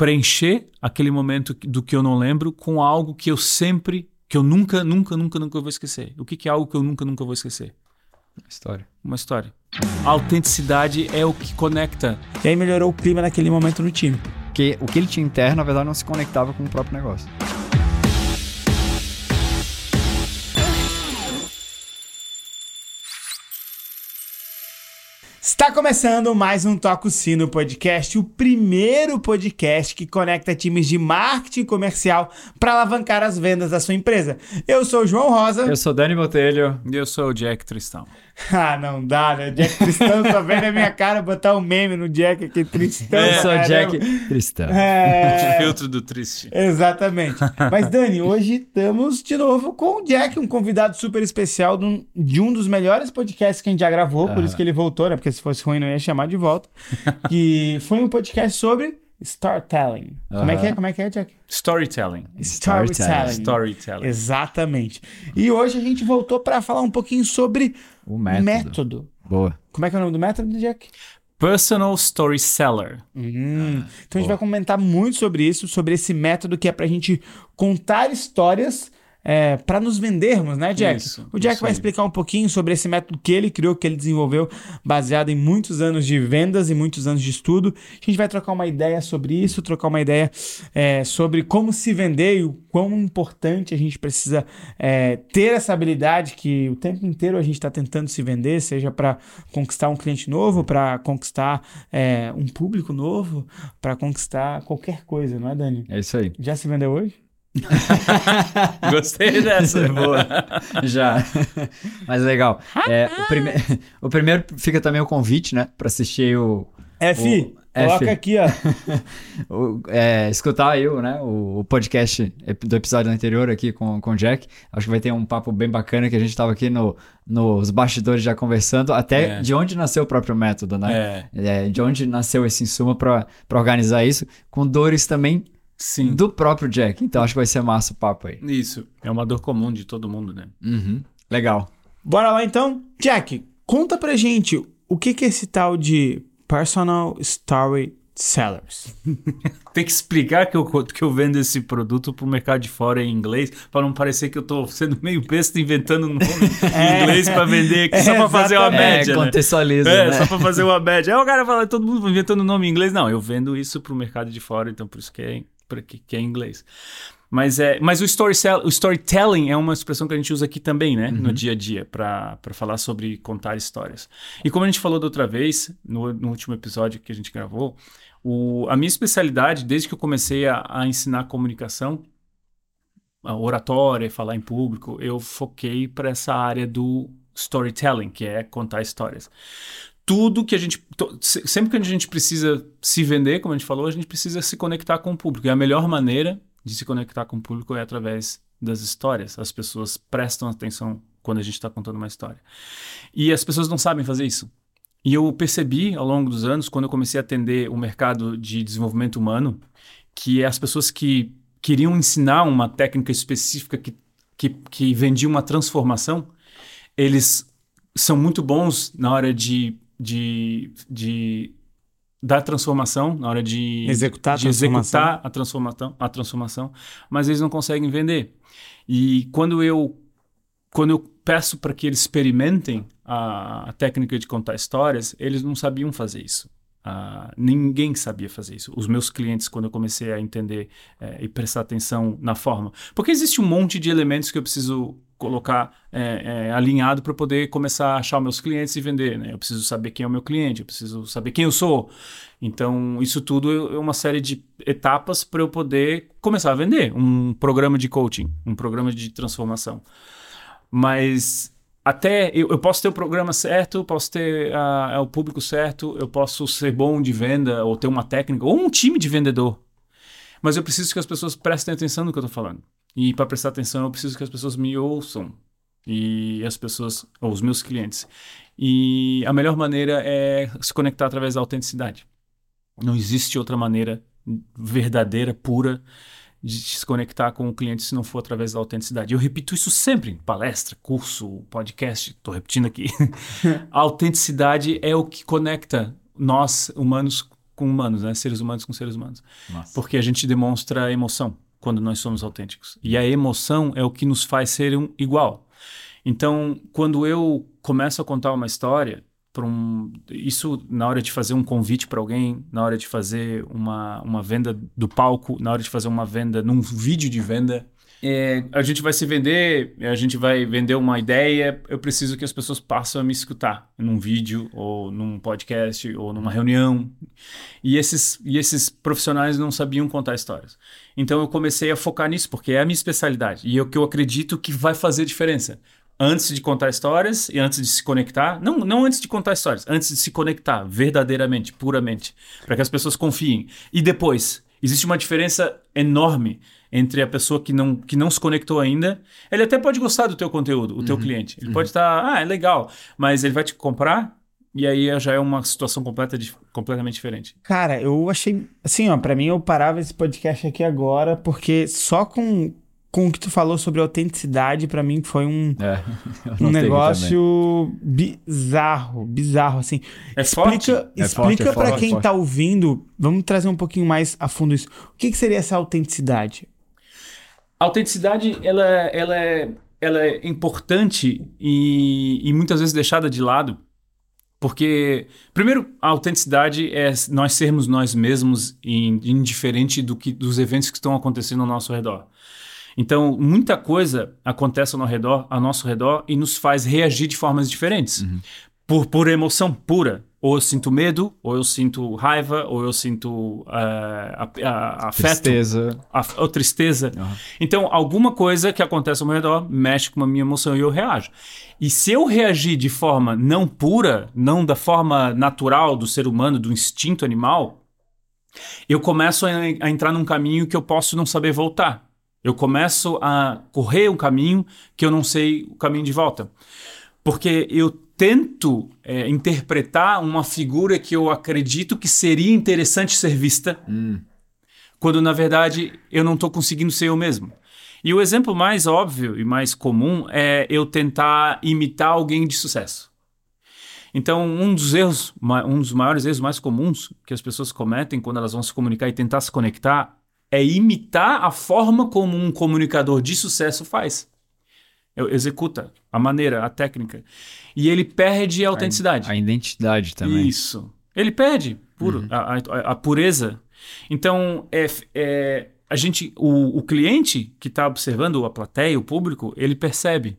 preencher aquele momento do que eu não lembro com algo que eu sempre, que eu nunca, nunca, nunca, nunca vou esquecer. O que, que é algo que eu nunca, nunca vou esquecer? História. Uma história. A autenticidade é o que conecta. E aí melhorou o clima naquele momento no time. Porque o que ele tinha interno, na verdade, não se conectava com o próprio negócio. Está começando mais um Toco Sino Podcast, o primeiro podcast que conecta times de marketing comercial para alavancar as vendas da sua empresa. Eu sou o João Rosa. Eu sou Dani Botelho. E eu sou o Jack Tristão. Ah, não dá, né? Jack Tristão só vem na minha cara botar um meme no Jack aqui, Tristão. Eu sou caramba. Jack Tristão. É... Filtro do triste. Exatamente. Mas, Dani, hoje estamos de novo com o Jack, um convidado super especial de um, dos melhores podcasts que a gente já gravou, por Aham. isso que ele voltou, né? Porque se fosse ruim, não ia chamar de volta. que foi um podcast sobre storytelling. Como é que é? Como é que é, Jack? Storytelling. Storytelling. Storytelling. Exatamente. E hoje a gente voltou para falar um pouquinho sobre O método. método. Boa. Como é que é o nome do método, Jack? Personal Story Seller. Hum, então a gente boa. vai comentar muito sobre isso, sobre esse método que é pra gente contar histórias é, para nos vendermos, né, Jack? Isso, o Jack vai explicar um pouquinho sobre esse método que ele criou, que ele desenvolveu, baseado em muitos anos de vendas e muitos anos de estudo. A gente vai trocar uma ideia sobre isso, trocar uma ideia é, sobre como se vender e o quão importante a gente precisa é, ter essa habilidade que o tempo inteiro a gente está tentando se vender, seja para conquistar um cliente novo, para conquistar é, um público novo, para conquistar qualquer coisa, não é, Dani? É isso aí. Já se vendeu hoje? Gostei dessa. Boa. Já. Mas legal. É, o, prime... o primeiro fica também o convite, né? Pra assistir o. F, O- coloca F. aqui, ó. o- é, escutar aí o, né, o, o podcast do episódio anterior aqui com, com o Jack. Acho que vai ter um papo bem bacana que a gente tava aqui no, nos bastidores já conversando, até É. de onde nasceu o próprio método, né? É, É, de onde nasceu esse insumo pra pra organizar isso, com dores também sim. do próprio Jack. Então acho que vai ser massa o papo aí. Isso. É uma dor comum de todo mundo, né? Uhum. Legal. Bora lá então? Jack, conta pra gente o que, que é esse tal de Personal Story Sellers. Tem que explicar que eu, que eu vendo esse produto pro mercado de fora em inglês, para não parecer que eu tô sendo meio besta inventando nome em inglês para vender aqui, só para fazer uma média, é, né? contextualiza, É, né? só pra fazer uma média. Aí o cara fala, todo mundo inventando nome em inglês. Não, eu vendo isso pro mercado de fora, então por isso que é, que, que é em inglês. Mas, é, mas o, story o storytelling é uma expressão que a gente usa aqui também, né? No dia a dia, para falar sobre contar histórias. E como a gente falou da outra vez, no, no último episódio que a gente gravou, o, a minha especialidade, desde que eu comecei a, a ensinar comunicação, a oratória, falar em público, eu foquei para essa área do storytelling, que é contar histórias. Tudo que a gente. sempre que a gente precisa se vender, como a gente falou, a gente precisa se conectar com o público. E a melhor maneira de se conectar com o público é através das histórias. As pessoas prestam atenção quando a gente está contando uma história. E as pessoas não sabem fazer isso. E eu percebi ao longo dos anos, quando eu comecei a atender o mercado de desenvolvimento humano, que as pessoas que queriam ensinar uma técnica específica que, que, que vendia uma transformação, eles são muito bons na hora de, de, de dar transformação, na hora de Executar a de transformação. executar a transformação, a transformação, mas eles não conseguem vender. E quando eu quando eu peço para que eles experimentem a, a técnica de contar histórias, eles não sabiam fazer isso. Ah, ninguém sabia fazer isso. Os meus clientes, quando eu comecei a entender eh, e prestar atenção na forma. Porque existe um monte de elementos que eu preciso colocar eh, eh, alinhado para poder começar a achar meus clientes e vender. Né? Eu preciso saber quem é o meu cliente, eu preciso saber quem eu sou. Então, isso tudo é uma série de etapas para eu poder começar a vender um programa de coaching, um programa de transformação. Mas até eu, eu posso ter o programa certo, posso ter o público certo, eu posso ser bom de venda, ou ter uma técnica, ou um time de vendedor. Mas eu preciso que as pessoas prestem atenção no que eu estou falando. E para prestar atenção, eu preciso que as pessoas me ouçam. E as pessoas, ou os meus clientes. E a melhor maneira é se conectar através da autenticidade. Não existe outra maneira verdadeira, pura, de se conectar com o cliente se não for através da autenticidade. Eu repito isso sempre, em palestra, curso, podcast, estou repetindo aqui. a autenticidade é o que conecta nós, humanos, com humanos, né? Seres humanos com seres humanos. Nossa. Porque a gente demonstra emoção quando nós somos autênticos. E a emoção é o que nos faz ser um igual. Então, quando eu começo a contar uma história, um, isso na hora de fazer um convite para alguém, na hora de fazer uma, uma venda do palco, na hora de fazer uma venda num vídeo de venda, é, a gente vai se vender, a gente vai vender uma ideia, eu preciso que as pessoas passem a me escutar num vídeo, ou num podcast, ou numa reunião. E esses, e esses profissionais não sabiam contar histórias. Então eu comecei a focar nisso, porque é a minha especialidade. E é o que eu acredito que vai fazer diferença. Antes de contar histórias e antes de se conectar, não, não antes de contar histórias, antes de se conectar verdadeiramente, puramente, para que as pessoas confiem. E depois, existe uma diferença enorme entre a pessoa que não, que não se conectou ainda. Ele até pode gostar do teu conteúdo, o teu cliente. Ele pode estar, ah, é legal, mas ele vai te comprar e aí já é uma situação completa, de- completamente diferente. Cara, eu achei. Assim, ó, pra mim eu parava esse podcast aqui agora, porque só com, com o que tu falou sobre autenticidade, pra mim foi um, É, um negócio bizarro, bizarro, assim. É forte? explica É explica é pra forte, quem é tá ouvindo, vamos trazer um pouquinho mais a fundo isso. O que, que seria essa autenticidade? A autenticidade, ela, ela, é, ela é importante e, e muitas vezes deixada de lado. Porque, primeiro, a autenticidade é nós sermos nós mesmos, in- indiferente do que, dos eventos que estão acontecendo ao nosso redor. Então, muita coisa acontece ao nosso redor, ao nosso redor e nos faz reagir de formas diferentes. Por, por emoção pura. Ou eu sinto medo, ou eu sinto raiva, ou eu sinto eh, a- a- afeto Tristeza. a, ou tristeza. Aham. Então, alguma coisa que acontece ao meu redor mexe com a minha emoção e eu reajo. E se eu reagir de forma não pura, não da forma natural do ser humano, do instinto animal, eu começo a, a entrar num caminho que eu posso não saber voltar. Eu começo a correr um caminho que eu não sei o caminho de volta. Porque eu tento é, interpretar uma figura que eu acredito que seria interessante ser vista, quando na verdade eu não estou conseguindo ser eu mesmo. E o exemplo mais óbvio e mais comum é eu tentar imitar alguém de sucesso. Então, um dos erros, um dos maiores erros mais comuns que as pessoas cometem quando elas vão se comunicar e tentar se conectar é imitar a forma como um comunicador de sucesso faz. Eu- Executa a maneira, a técnica. E ele perde a autenticidade. A identidade também. Isso. Ele perde puro, a, a- a pureza. Então, é, é, a gente, o, o cliente que está observando a plateia, o público, ele percebe.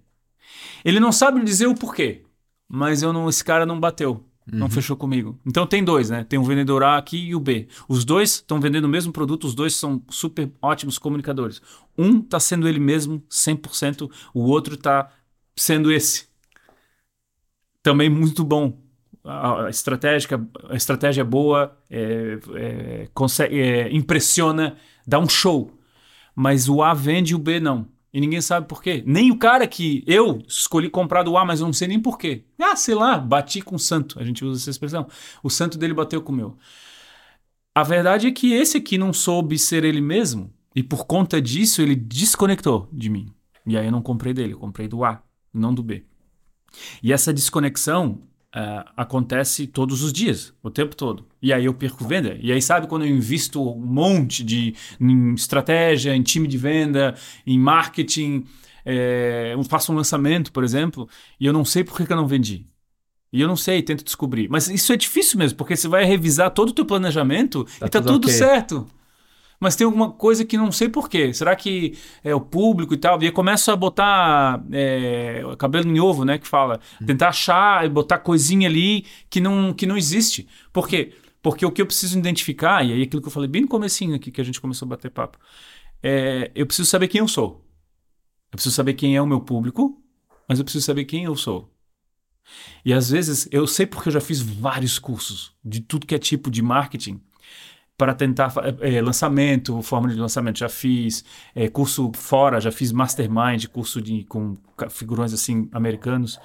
Ele não sabe dizer o porquê, mas eu não, esse cara não bateu, não fechou comigo. Então tem dois, né? Tem o vendedor A aqui e o B. Os dois estão vendendo o mesmo produto, os dois são super ótimos comunicadores. Um está sendo ele mesmo 100%, o outro está sendo esse também muito bom. A, a estratégia, a estratégia é boa, é, é, consegue, é, impressiona, dá um show. Mas o A vende e o B não. E ninguém sabe por quê. Nem o cara que eu escolhi comprar do A, mas eu não sei nem por quê. Ah, sei lá, bati com o santo. A gente usa essa expressão. O santo dele bateu com o meu. A verdade é que esse aqui não soube ser ele mesmo. E por conta disso, ele desconectou de mim. E aí eu não comprei dele, eu comprei do A, não do B. E essa desconexão ah, acontece todos os dias, o tempo todo. E aí eu perco venda. E aí, sabe, quando eu invisto um monte de em estratégia, em time de venda, em marketing, eh, eu faço um lançamento, por exemplo, e eu não sei por que, que eu não vendi. E eu não sei, tento descobrir. Mas isso é difícil mesmo, porque você vai revisar todo o teu planejamento Tá e tá tudo tudo ok. certo. Mas tem alguma coisa que não sei porquê. Será que é o público e tal? E aí começa a botar é, cabelo em ovo, né? Que fala. Tentar achar e botar coisinha ali que não, que não existe. Por quê? Porque o que eu preciso identificar, e aí aquilo que eu falei bem no comecinho aqui, que a gente começou a bater papo, é, eu preciso saber quem eu sou. Eu preciso saber quem é o meu público, mas eu preciso saber quem eu sou. E às vezes, eu sei porque eu já fiz vários cursos de tudo que é tipo de marketing para tentar eh, lançamento, forma de lançamento, já fiz eh, curso fora, já fiz mastermind, curso de, com figurões assim americanos.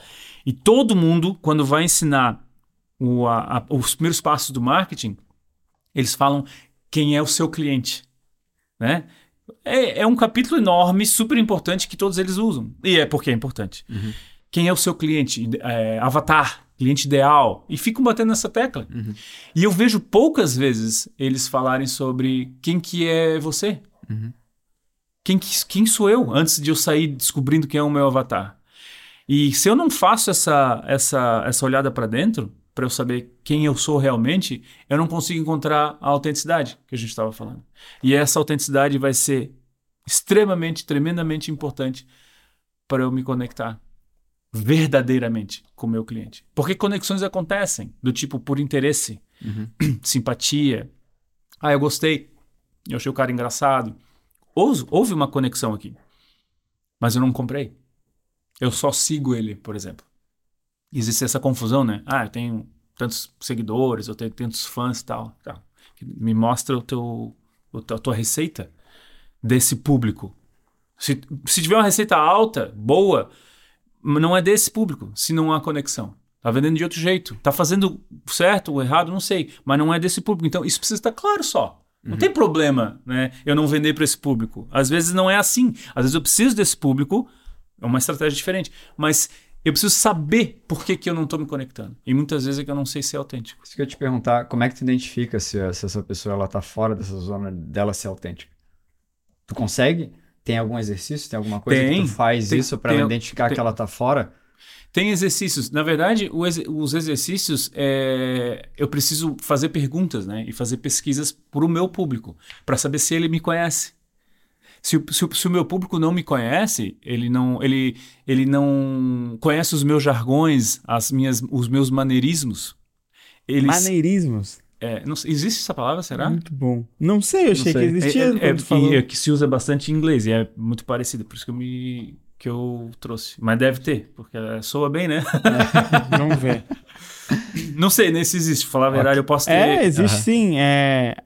E todo mundo, quando vai ensinar o- a- a- os primeiros passos do marketing, eles falam quem é o seu cliente, né? É, é um capítulo enorme, super importante que todos eles usam. E é porque é importante. Quem é o seu cliente? É, avatar. Cliente ideal, e ficam batendo nessa tecla. Uhum. E eu vejo poucas vezes eles falarem sobre quem que é você. Uhum. Quem, que- quem sou eu antes de eu sair descobrindo quem é o meu avatar? E se eu não faço essa, essa, essa olhada para dentro, para eu saber quem eu sou realmente, eu não consigo encontrar a autenticidade que a gente estava falando. E essa autenticidade vai ser extremamente, tremendamente importante para eu me conectar verdadeiramente com o meu cliente. Porque conexões acontecem do tipo por interesse, Uhum. simpatia. Ah, eu gostei. Eu achei o cara engraçado. Houve, uma conexão aqui. Mas eu não comprei. Eu só sigo ele, por exemplo. Existe essa confusão, né? Ah, eu tenho tantos seguidores, eu tenho tantos fãs e tal. tal. Me mostra o teu, o teu- a tua receita desse público. Se, se tiver uma receita alta, boa, não é desse público, se não há conexão. Tá vendendo de outro jeito. Tá fazendo certo ou errado, não sei. Mas não é desse público. Então, isso precisa estar claro só. Não tem problema, né? Eu não vender para esse público. Às vezes não é assim. Às vezes eu preciso desse público. É uma estratégia diferente. Mas eu preciso saber por que, que eu não estou me conectando. E muitas vezes é que eu não sei ser autêntico. Isso que eu te perguntar, como é que tu identifica se, se essa pessoa ela tá fora dessa zona dela ser autêntica? Tu consegue? Tem algum exercício? Tem alguma coisa Tem. que tu faz Tem- isso para identificar tem- que ela tá fora? Tem exercícios. Na verdade, o ex- os exercícios, é, eu preciso fazer perguntas, né? E fazer pesquisas para o meu público, para saber se ele me conhece. Se, o- se se o meu público não me conhece, ele não, ele, ele não conhece os meus jargões, as minhas, os meus maneirismos. Eles, Maneirismos. É, não existe essa palavra, será? Muito bom. Não sei, eu achei sei. que existia. É, é, é, é que se usa bastante em inglês e é muito parecido, por isso que eu me que eu trouxe. Mas deve ter, porque é, soa bem, né? Vamos ver. Não sei nem se existe. Falar a verdade, eu posso ter. É, existe Aham. sim. É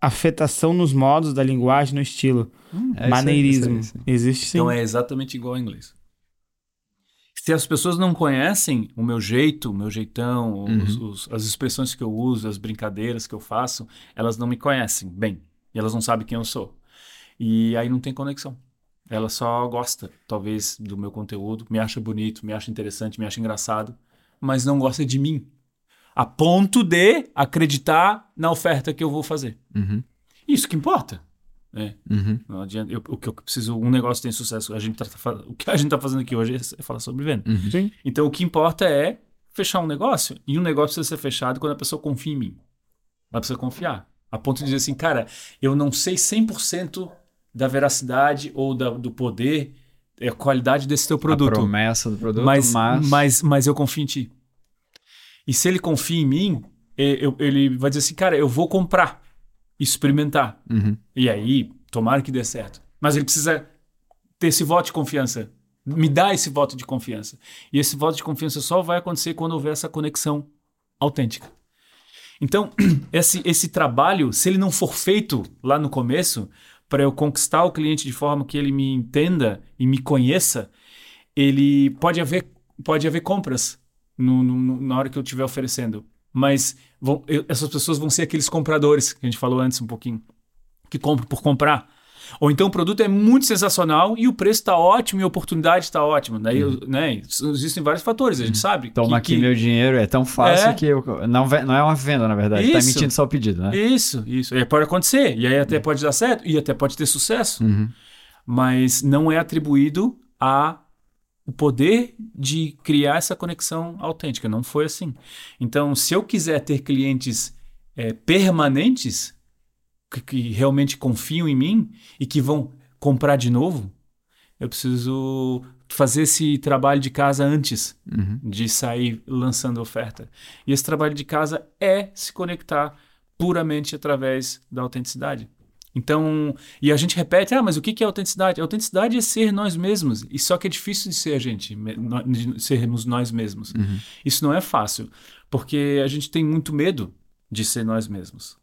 afetação nos modos da linguagem, no estilo. É isso aí, Maneirismo. isso aí, Existe sim. Então é exatamente igual ao inglês. Se as pessoas não conhecem o meu jeito, o meu jeitão, os- Uhum. os- as expressões que eu uso, as brincadeiras que eu faço, elas não me conhecem bem. E elas não sabem quem eu sou. E aí não tem conexão. Ela só gosta, talvez, do meu conteúdo, me acha bonito, me acha interessante, me acha engraçado, mas não gosta de mim. A ponto de acreditar na oferta que eu vou fazer. Uhum, Isso que importa. Né? uhum, Não adianta. Eu- o que eu preciso, um negócio tem sucesso. A gente tá, o que a gente está fazendo aqui hoje é falar sobre venda. uhum. Sim. Então o que importa é fechar um negócio. E um negócio precisa ser fechado quando a pessoa confia em mim. Ela precisa confiar. A ponto de dizer assim, cara, eu não sei 100% da veracidade ou da- do poder, é a qualidade desse teu A produto. promessa do produto, Mas, mas... mas... Mas, eu confio em ti. E se ele confia em mim, e- eu- ele vai dizer assim, cara, eu vou comprar, experimentar. Uhum, E aí, tomara que dê certo. Mas ele precisa ter esse voto de confiança. Me dá esse voto de confiança. E esse voto de confiança só vai acontecer quando houver essa conexão autêntica. Então, esse, esse trabalho, se ele não for feito lá no começo, para eu conquistar o cliente de forma que ele me entenda e me conheça, ele pode haver, pode haver compras no- no- na hora que eu estiver oferecendo. Mas vão- eu- essas pessoas vão ser aqueles compradores que a gente falou antes um pouquinho que compram por comprar. Ou então o produto é muito sensacional e o preço está ótimo e a oportunidade está ótima. Daí, eu- né, existem vários fatores, a gente sabe. Toma que- aqui que- meu dinheiro, é tão fácil É. que eu, não, não é uma venda, na verdade. Tá Isso. emitindo só o pedido, né? Isso, isso. E pode acontecer. E aí até pode dar certo e até pode ter sucesso. Uhum. Mas não é atribuído a o poder de criar essa conexão autêntica. Não foi assim. Então, se eu quiser ter clientes é, permanentes que, que realmente confiam em mim e que vão comprar de novo, eu preciso fazer esse trabalho de casa antes Uhum. de sair lançando oferta. E esse trabalho de casa é se conectar puramente através da autenticidade. Então, e a gente repete, ah, mas o que é autenticidade? A autenticidade é ser nós mesmos. E só que é difícil de ser a gente, de sermos nós mesmos. Uhum. Isso não é fácil, porque a gente tem muito medo de ser nós mesmos.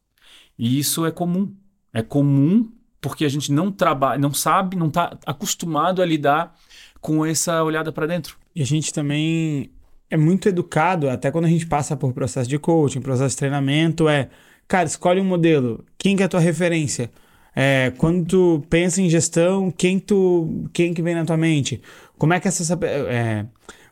E isso é comum. É comum porque a gente não trabalha, não sabe, não está acostumado a lidar com essa olhada para dentro. E a gente também é muito educado, até quando a gente passa por processo de coaching, processo de treinamento, é, cara, escolhe um modelo. Quem que é a tua referência? É, quando tu pensa em gestão, quem tu, quem que vem na tua mente? Como é que essa, é,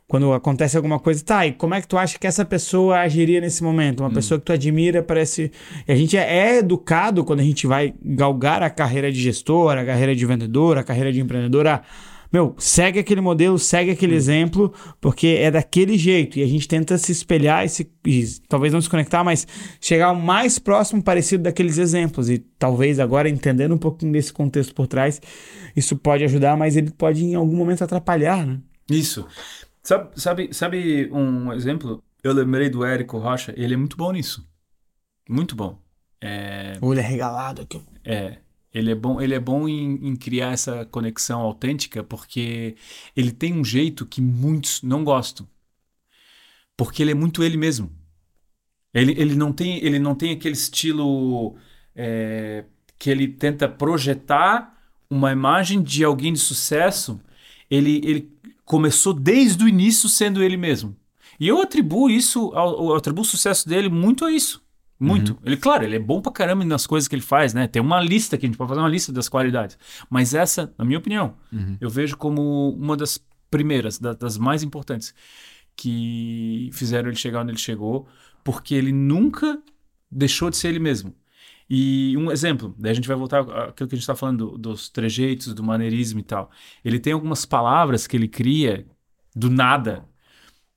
Quando acontece alguma coisa, tá, e como é que tu acha que essa pessoa agiria nesse momento? Uma pessoa que tu admira parece. E a gente é é educado quando a gente vai galgar a carreira de gestor, a carreira de vendedor, a carreira de empreendedor, a meu, segue aquele modelo, segue aquele exemplo, porque é daquele jeito. E a gente tenta se espelhar e, se, e talvez não se conectar, mas chegar o mais próximo parecido daqueles exemplos. E talvez agora, entendendo um pouquinho desse contexto por trás, isso pode ajudar, mas ele pode em algum momento atrapalhar, né? Isso. Sabe, sabe, sabe um exemplo? Eu lembrei do Érico Rocha, ele é muito bom nisso. Muito bom. É, Olho regalado aqui. é, ele é bom, ele é bom em, em criar essa conexão autêntica porque ele tem um jeito que muitos não gostam. Porque ele é muito ele mesmo. Ele, ele, não, tem, ele não tem aquele estilo é, que ele tenta projetar uma imagem de alguém de sucesso. Ele, ele começou desde o início sendo ele mesmo. E eu atribuo isso, eu atribuo o sucesso dele muito a isso. Muito. Ele, claro, ele é bom pra caramba nas coisas que ele faz, né? Tem uma lista que a gente pode fazer uma lista das qualidades. Mas essa, na minha opinião, eu vejo como uma das primeiras, da- das mais importantes, que fizeram ele chegar onde ele chegou, porque ele nunca deixou de ser ele mesmo. E um exemplo, daí a gente vai voltar àquilo que a gente está falando do- dos trejeitos, do maneirismo e tal. Ele tem algumas palavras que ele cria do nada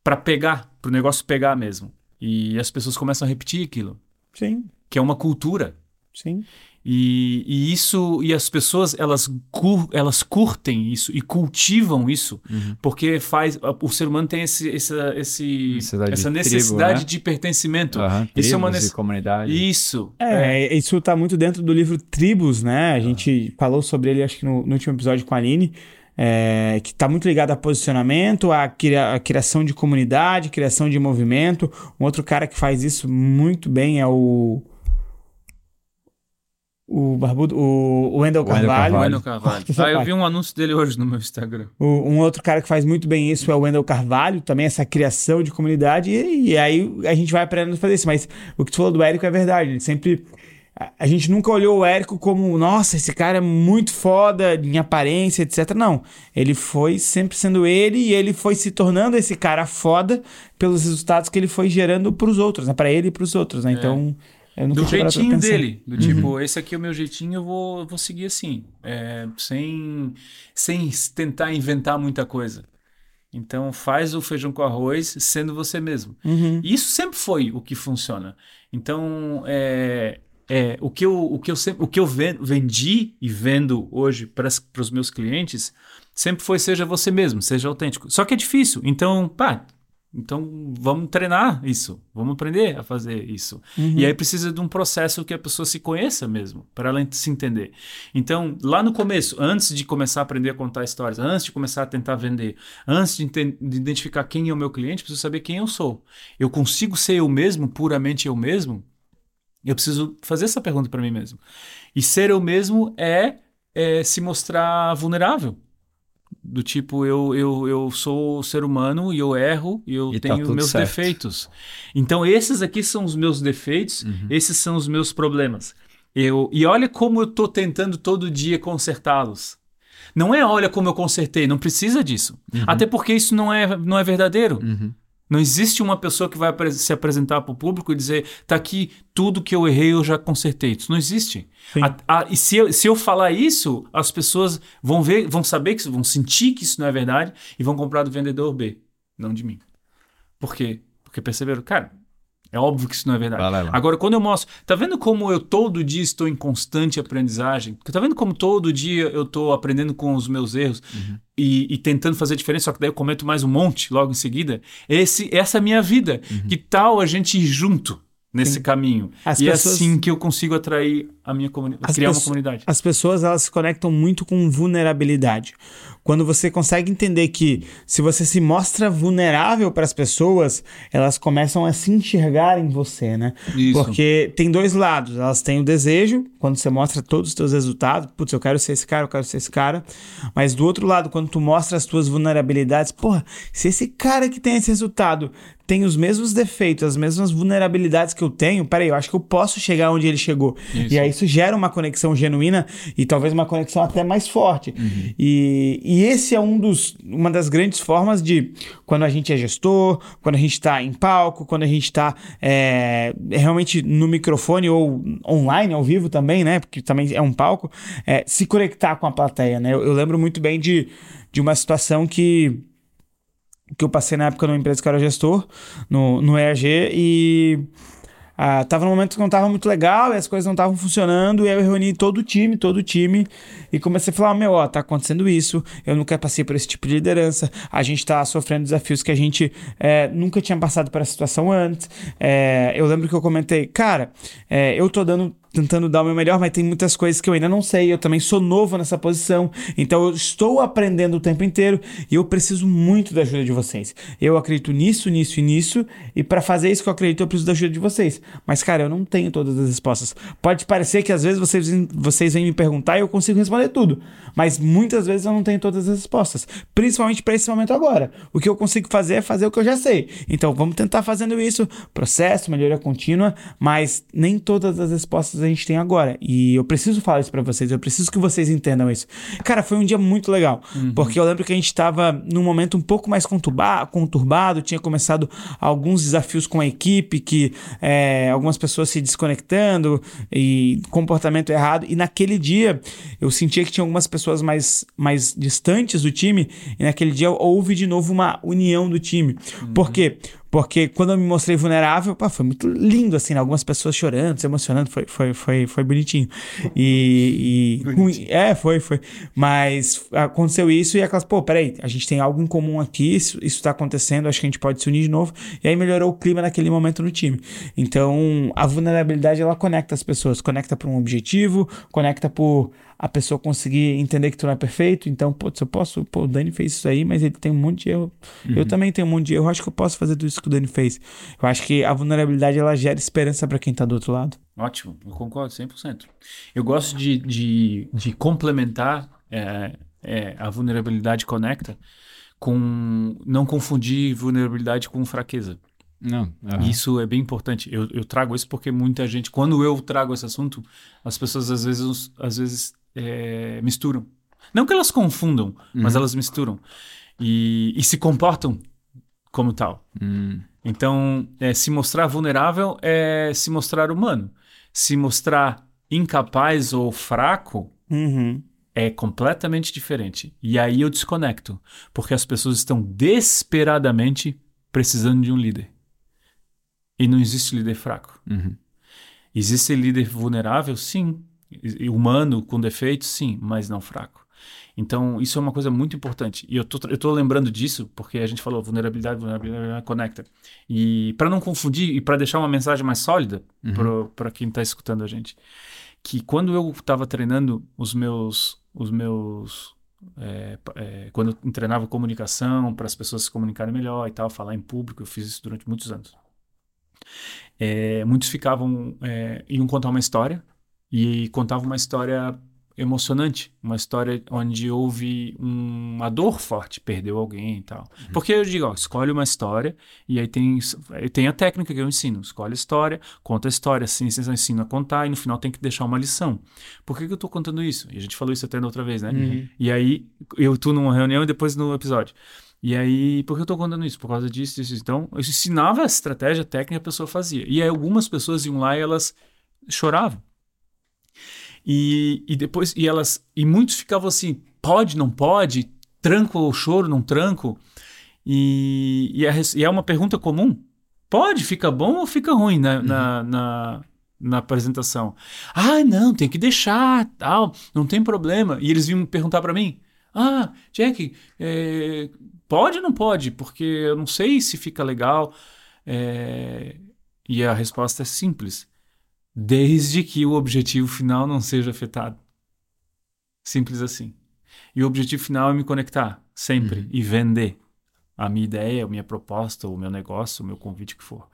para pegar, para o negócio pegar mesmo. E as pessoas começam a repetir aquilo, Sim, que é uma cultura. sim. E, e isso, e as pessoas, elas, cur, elas curtem isso e cultivam isso, porque faz, o ser humano tem esse, essa, esse, Necessidade de essa tribo, necessidade né? de pertencimento. Aham, Isso é uma nece- e comunidade. Isso. É, isso tá muito dentro do livro Tribos, né? A gente falou sobre ele, acho que no, no último episódio com a Aline, é, que tá muito ligado a posicionamento, a, cria- a criação de comunidade, criação de movimento. Um outro cara que faz isso muito bem é o. O Barbudo, o, Wendell Carvalho. Wendel Carvalho. Ah, eu vi um anúncio dele hoje no meu Instagram. O- um outro cara que faz muito bem isso é o Wendell Carvalho, também essa criação de comunidade, e, e aí a gente vai aprendendo a fazer isso. Mas o que tu falou do Érico é verdade, ele sempre. A- gente nunca olhou o Érico como, nossa, esse cara é muito foda em aparência, etc. Não. Ele foi sempre sendo ele e ele foi se tornando esse cara foda pelos resultados que ele foi gerando pros outros, né? Pra ele e pros outros, né? Então. Eu nunca Do jeitinho dele. Do tipo, esse aqui é o meu jeitinho, eu vou, vou seguir assim. É, sem, sem tentar inventar muita coisa. Então, faz o feijão com arroz sendo você mesmo. Uhum. Isso sempre foi o que funciona. Então, é, é, o, que eu, o, que eu sempre, o que eu ven- vendi e vendo hoje para os meus clientes sempre foi seja você mesmo, seja autêntico. Só que é difícil. Então, pá, então vamos treinar isso, vamos aprender a fazer isso. E aí precisa de um processo que a pessoa se conheça mesmo, para ela se entender. Então, lá no começo, antes de começar a aprender a contar histórias, antes de começar a tentar vender, antes de, de identificar quem é o meu cliente, preciso saber quem eu sou. Eu consigo ser eu mesmo, puramente eu mesmo? Eu preciso fazer essa pergunta para mim mesmo. E ser eu mesmo é, é se mostrar vulnerável. Do tipo, eu, eu, eu sou ser humano e eu erro e eu E tá tenho tudo meus certo. defeitos. Então, esses aqui são os meus defeitos, Uhum. esses são os meus problemas. Eu, e olha como eu estou tentando todo dia consertá-los. Não é olha como eu consertei, não precisa disso. Até porque isso não é, não é verdadeiro. Uhum. Não existe uma pessoa que vai se apresentar para o público e dizer: tá aqui, tudo que eu errei eu já consertei. Isso não existe. A- a- e se eu, se eu falar isso, as pessoas vão ver, vão saber, que, vão sentir que isso não é verdade e vão comprar do vendedor B, não de mim. Por quê? Porque perceberam, cara, é óbvio que isso não é verdade. Vai lá, vai lá. Agora, quando eu mostro, tá vendo como eu todo dia estou em constante aprendizagem? Tá vendo como todo dia eu estou aprendendo com os meus erros Uhum. e, e tentando fazer diferença, só que daí eu cometo mais um monte logo em seguida? Esse, essa é a minha vida. Uhum. Que tal a gente ir junto nesse caminho? As e é pessoas- assim que eu consigo atrair a minha comunidade, As criar uma pessoas- comunidade. As pessoas elas se conectam muito com vulnerabilidade. Quando você consegue entender que se você se mostra vulnerável para as pessoas, elas começam a se enxergar em você, né? Isso. Porque tem dois lados. Elas têm o desejo, quando você mostra todos os teus resultados, putz, eu quero ser esse cara, eu quero ser esse cara. Mas do outro lado, quando tu mostra as tuas vulnerabilidades, porra, se esse cara que tem esse resultado tem os mesmos defeitos, as mesmas vulnerabilidades que eu tenho, peraí, eu acho que eu posso chegar onde ele chegou. Isso. E aí isso gera uma conexão genuína e talvez uma conexão até mais forte. Uhum. E, e esse é um dos, uma das grandes formas de quando a gente é gestor, quando a gente está em palco, quando a gente está é, realmente no microfone ou online, ao vivo também, né? Porque também é um palco, é, se conectar com a plateia, né? Eu, eu lembro muito bem de, de uma situação que que eu passei na época numa empresa que eu era gestor, no, no EAG, e ah, tava num momento que não tava muito legal e as coisas não estavam funcionando, e aí eu reuni todo o time, todo o time, e comecei a falar, meu, ó, tá acontecendo isso, eu nunca passei por esse tipo de liderança, a gente tá sofrendo desafios que a gente é, nunca tinha passado por essa situação antes. É, eu lembro que eu comentei, cara, é, eu tô dando tentando dar o meu melhor, mas tem muitas coisas que eu ainda não sei. Eu também sou novo nessa posição, então eu estou aprendendo o tempo inteiro e eu preciso muito da ajuda de vocês. Eu acredito nisso, nisso e nisso, e para fazer isso que eu acredito, eu preciso da ajuda de vocês. Mas, cara, eu não tenho todas as respostas. Pode parecer que às vezes vocês, vocês vêm me perguntar e eu consigo responder tudo, mas muitas vezes eu não tenho todas as respostas, principalmente para esse momento agora. O que eu consigo fazer é fazer o que eu já sei. Então, vamos tentar fazendo isso, processo, melhoria contínua, mas nem todas as respostas a gente tem agora. E eu preciso falar isso para vocês, eu preciso que vocês entendam isso. Cara, foi um dia muito legal, Uhum. porque eu lembro que a gente estava num momento um pouco mais conturba, conturbado, tinha começado alguns desafios com a equipe, que é, algumas pessoas se desconectando e comportamento errado. E naquele dia eu sentia que tinha algumas pessoas mais, mais distantes do time, e naquele dia houve de novo uma união do time. Por quê? Porque quando eu me mostrei vulnerável, pá, foi muito lindo, assim, né? algumas pessoas chorando, se emocionando, foi, foi, foi, foi bonitinho. E. e ruim- é, foi, foi. Mas aconteceu isso e aquelas, pô, peraí, a gente tem algo em comum aqui, isso, isso tá acontecendo, acho que a gente pode se unir de novo. E aí melhorou o clima naquele momento no time. Então, a vulnerabilidade, ela conecta as pessoas, conecta para um objetivo, conecta por a pessoa conseguir entender que tu não é perfeito. Então, pô, se eu posso, pô, o Dani fez isso aí, mas ele tem um monte de erro. Eu também tenho um monte de erro. Eu acho que eu posso fazer tudo isso que o Dani fez. Eu acho que a vulnerabilidade ela gera esperança para quem tá do outro lado. Ótimo, eu concordo 100%. Eu gosto de, de, de complementar é, é, a vulnerabilidade conecta com não confundir vulnerabilidade com fraqueza. Não. aham. Isso é bem importante. Eu, eu trago isso porque muita gente, quando eu trago esse assunto, as pessoas às vezes, às vezes é, misturam. Não que elas confundam, mas elas misturam. E, e se comportam como tal. Hum. Então, é, se mostrar vulnerável é se mostrar humano. Se mostrar incapaz ou fraco Uhum. é completamente diferente. E aí eu desconecto, porque as pessoas estão desesperadamente precisando de um líder. E não existe líder fraco. Uhum. Existe líder vulnerável? Sim. Humano, com defeitos? Sim, mas não fraco. Então, isso é uma coisa muito importante. E eu tô, eu tô lembrando disso porque a gente falou vulnerabilidade, vulnerabilidade conecta. E para não confundir e para deixar uma mensagem mais sólida para quem está escutando a gente, que quando eu estava treinando os meus, os meus é, é, quando eu treinava comunicação para as pessoas se comunicarem melhor e tal, falar em público, eu fiz isso durante muitos anos. É, muitos ficavam, é, iam contar uma história e contavam uma história emocionante, uma história onde houve um- uma dor forte, perdeu alguém e tal. Porque eu digo, ó, escolhe uma história e aí tem, tem a técnica que eu ensino, escolhe a história, conta a história, assim, eu ensino a contar e no final tem que deixar uma lição. Por que, que eu tô contando isso? E a gente falou isso até na outra vez, né? E aí, eu tô numa reunião e depois no episódio. E aí, por que eu tô contando isso? Por causa disso, disso. Então, eu ensinava a estratégia técnica a pessoa fazia. E aí, algumas pessoas iam lá e elas choravam. E, e depois, e elas, e muitos ficavam assim, pode, não pode, tranco ou choro, não tranco. E, e, res- e é uma pergunta comum. Pode, fica bom ou fica ruim na, na, na, na apresentação? Ah, não, tem que deixar, tal, não tem problema. E eles vinham perguntar para mim, ah, Jack, é, pode ou não pode? Porque eu não sei se fica legal. É, e a resposta é simples. Desde que o objetivo final não seja afetado. Simples assim. E o objetivo final é me conectar, sempre, e vender a minha ideia, a minha proposta, o meu negócio, o meu convite que for.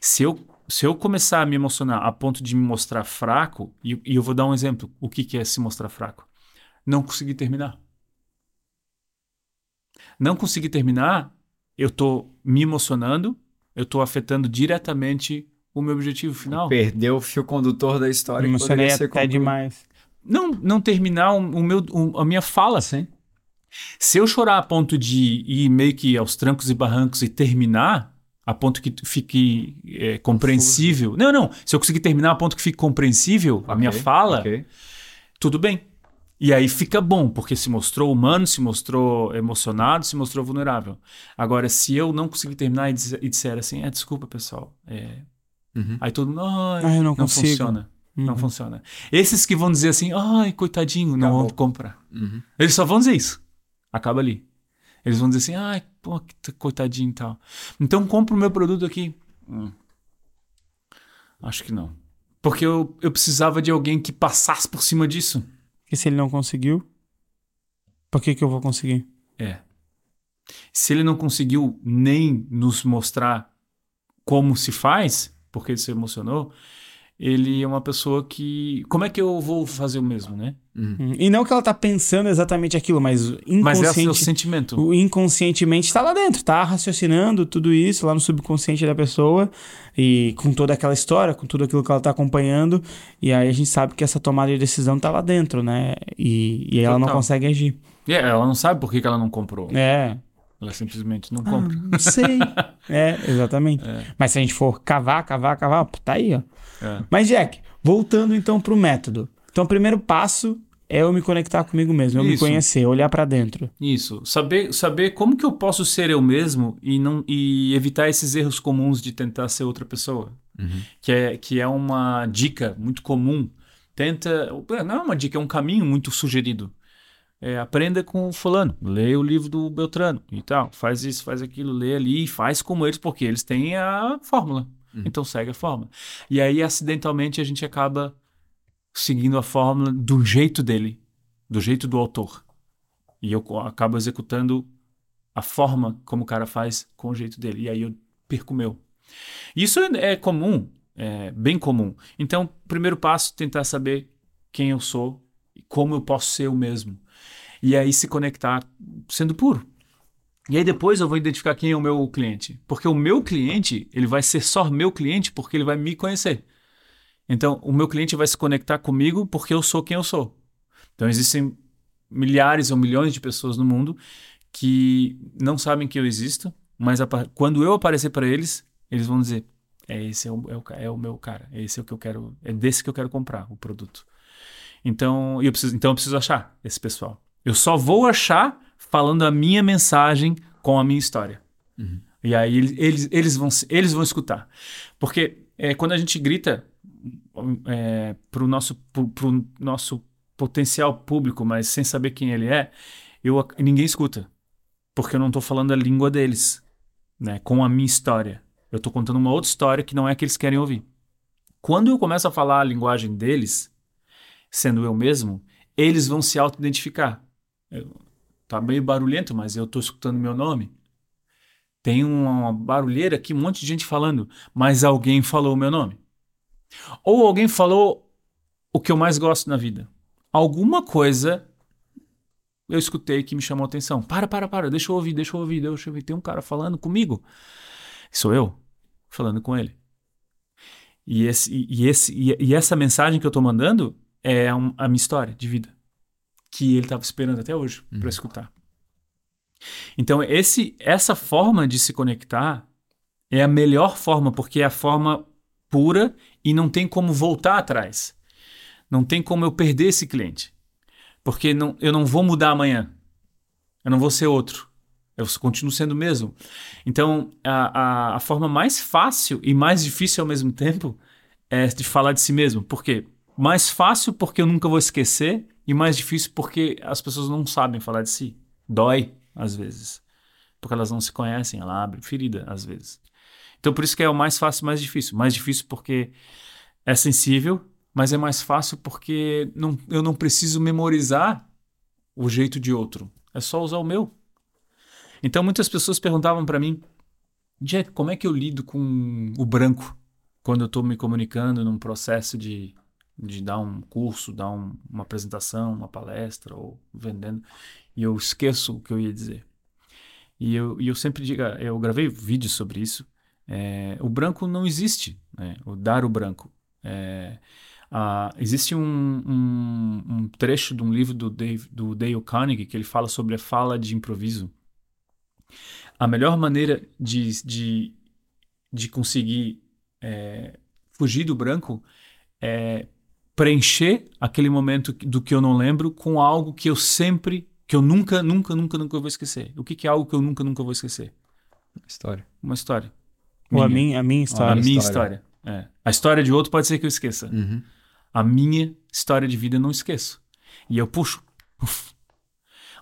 Se eu, se eu começar a me emocionar a ponto de me mostrar fraco, e, e eu vou dar um exemplo, o que, que é se mostrar fraco? Não conseguir terminar. Não conseguir terminar, eu estou me emocionando, eu estou afetando diretamente o meu objetivo final. Perdeu o fio condutor da história. Me emocionei poderia ser até concluído. demais. Não, não terminar o, o meu, o- a minha fala. Sim. Se eu chorar a ponto de ir meio que aos trancos e barrancos e terminar, a ponto que fique é, compreensível. Não, não. Se eu conseguir terminar a ponto que fique compreensível a minha fala, ok. tudo bem. E aí fica bom, porque se mostrou humano, se mostrou emocionado, se mostrou vulnerável. Agora, se eu não conseguir terminar e, dizer- e disser assim, é, desculpa, pessoal. é, Uhum. Aí todo mundo, ai, Ah, eu não não consigo." funciona. Não Uhum. funciona. Esses que vão dizer assim, ai, coitadinho, não vão Acabou. comprar. Uhum. Eles só vão dizer isso. Acaba ali. Eles vão dizer assim, ai, pô, que coitadinho e tal. Então compra o meu produto aqui. Hum. Acho que não. Porque eu, eu precisava de alguém que passasse por cima disso. E se ele não conseguiu, por que, que eu vou conseguir? É. Se ele não conseguiu nem nos mostrar como se faz, porque ele se emocionou, ele é uma pessoa que. Como é que eu vou fazer o mesmo, né? Hum, E não que ela tá pensando exatamente aquilo, mas Mas esse é o inconsciente, sentimento. o inconscientemente está lá dentro, tá raciocinando tudo isso lá no subconsciente da pessoa e com toda aquela história, com tudo aquilo que ela tá acompanhando, e aí a gente sabe que essa tomada de decisão tá lá dentro, né? E, e ela não Total. consegue agir. E é, ela não sabe por que que ela não comprou. É, Ela simplesmente não Ah, compra. não sei. é, exatamente. Mas se a gente for cavar, cavar, cavar, tá aí, ó. É. Mas, Jack, voltando então pro método. Então, o primeiro passo é eu me conectar comigo mesmo, eu me Isso. conhecer, olhar pra dentro. Isso. Saber, saber como que eu posso ser eu mesmo e, não, e evitar esses erros comuns de tentar ser outra pessoa. Que, é, que é uma dica muito comum. Tenta. Não é uma dica, é um caminho muito sugerido. É, aprenda com o fulano, leia o livro do Beltrano e tal. Faz isso, faz aquilo, lê ali, faz como eles, porque eles têm a fórmula. Então segue a fórmula. E aí, acidentalmente, a gente acaba seguindo a fórmula do jeito dele, do jeito do autor. E eu acabo executando a forma como o cara faz com o jeito dele. E aí eu perco o meu. Isso é é comum, é bem comum. Então, primeiro passo, tentar saber quem eu sou e como eu posso ser eu mesmo. E aí se conectar sendo puro. E aí depois eu vou identificar quem é o meu cliente. Porque o meu cliente, ele vai ser só meu cliente porque ele vai me conhecer. Então, o meu cliente vai se conectar comigo porque eu sou quem eu sou. Então, existem milhares ou milhões de pessoas no mundo que não sabem que eu existo, mas quando eu aparecer para eles, eles vão dizer: é esse é o, é o é o meu cara, é esse é o que eu quero, é desse que eu quero comprar o produto. Então, eu preciso, então eu preciso achar esse pessoal. Eu só vou achar falando a minha mensagem com a minha história. E aí eles, eles, vão, eles vão escutar. Porque é, quando a gente grita é, para o nosso, pro, pro nosso potencial público, mas sem saber quem ele é, eu, ninguém escuta. Porque eu não estou falando a língua deles, né, com a minha história. Eu estou contando uma outra história que não é a que eles querem ouvir. Quando eu começo a falar a linguagem deles, sendo eu mesmo, eles vão se auto-identificar. Tá meio barulhento, mas eu estou escutando meu nome. Tem uma barulheira aqui, um monte de gente falando, mas alguém falou o meu nome. Ou alguém falou o que eu mais gosto na vida. Alguma coisa eu escutei que me chamou a atenção. Para, para, para, deixa eu ouvir, deixa eu ouvir, deixa eu ouvir. Tem um cara falando comigo. Sou eu falando com ele. E, esse, e, esse, e, essa mensagem que eu estou mandando é a minha história de vida. Que ele estava esperando até hoje para escutar. Então, esse, essa forma de se conectar é a melhor forma, porque é a forma pura e não tem como voltar atrás. Não tem como eu perder esse cliente. Porque não, eu não vou mudar amanhã. Eu não vou ser outro. Eu continuo sendo o mesmo. Então, a, a, a forma mais fácil e mais difícil ao mesmo tempo é de falar de si mesmo. Por quê? Mais fácil porque eu nunca vou esquecer e mais difícil porque as pessoas não sabem falar de si. Dói, às vezes. Porque elas não se conhecem, ela abre ferida, às vezes. Então, por isso que é o mais fácil e mais difícil. Mais difícil porque é sensível, mas é mais fácil porque não, eu não preciso memorizar o jeito de outro. É só usar o meu. Então, muitas pessoas perguntavam para mim, Jack, como é que eu lido com o branco quando eu estou me comunicando num processo de, de dar um curso, dar um- uma apresentação, uma palestra ou vendendo, e eu esqueço o que eu ia dizer. E eu, e eu sempre digo, eu gravei vídeos sobre isso, É, o branco não existe, né? o dar o branco. É, ah, existe um, um, um, trecho de um livro do Dave, do Dale Carnegie que ele fala sobre a fala de improviso. A melhor maneira de, de, de conseguir é, fugir do branco é preencher aquele momento do que eu não lembro com algo que eu sempre, que eu nunca, nunca, nunca, nunca vou esquecer. O que, que é algo que eu nunca, nunca vou esquecer? História. Uma história. Ou a minha, a minha história. A minha história. É. A história de outro pode ser que eu esqueça. Uhum. A minha história de vida eu não esqueço. E eu puxo. Uf.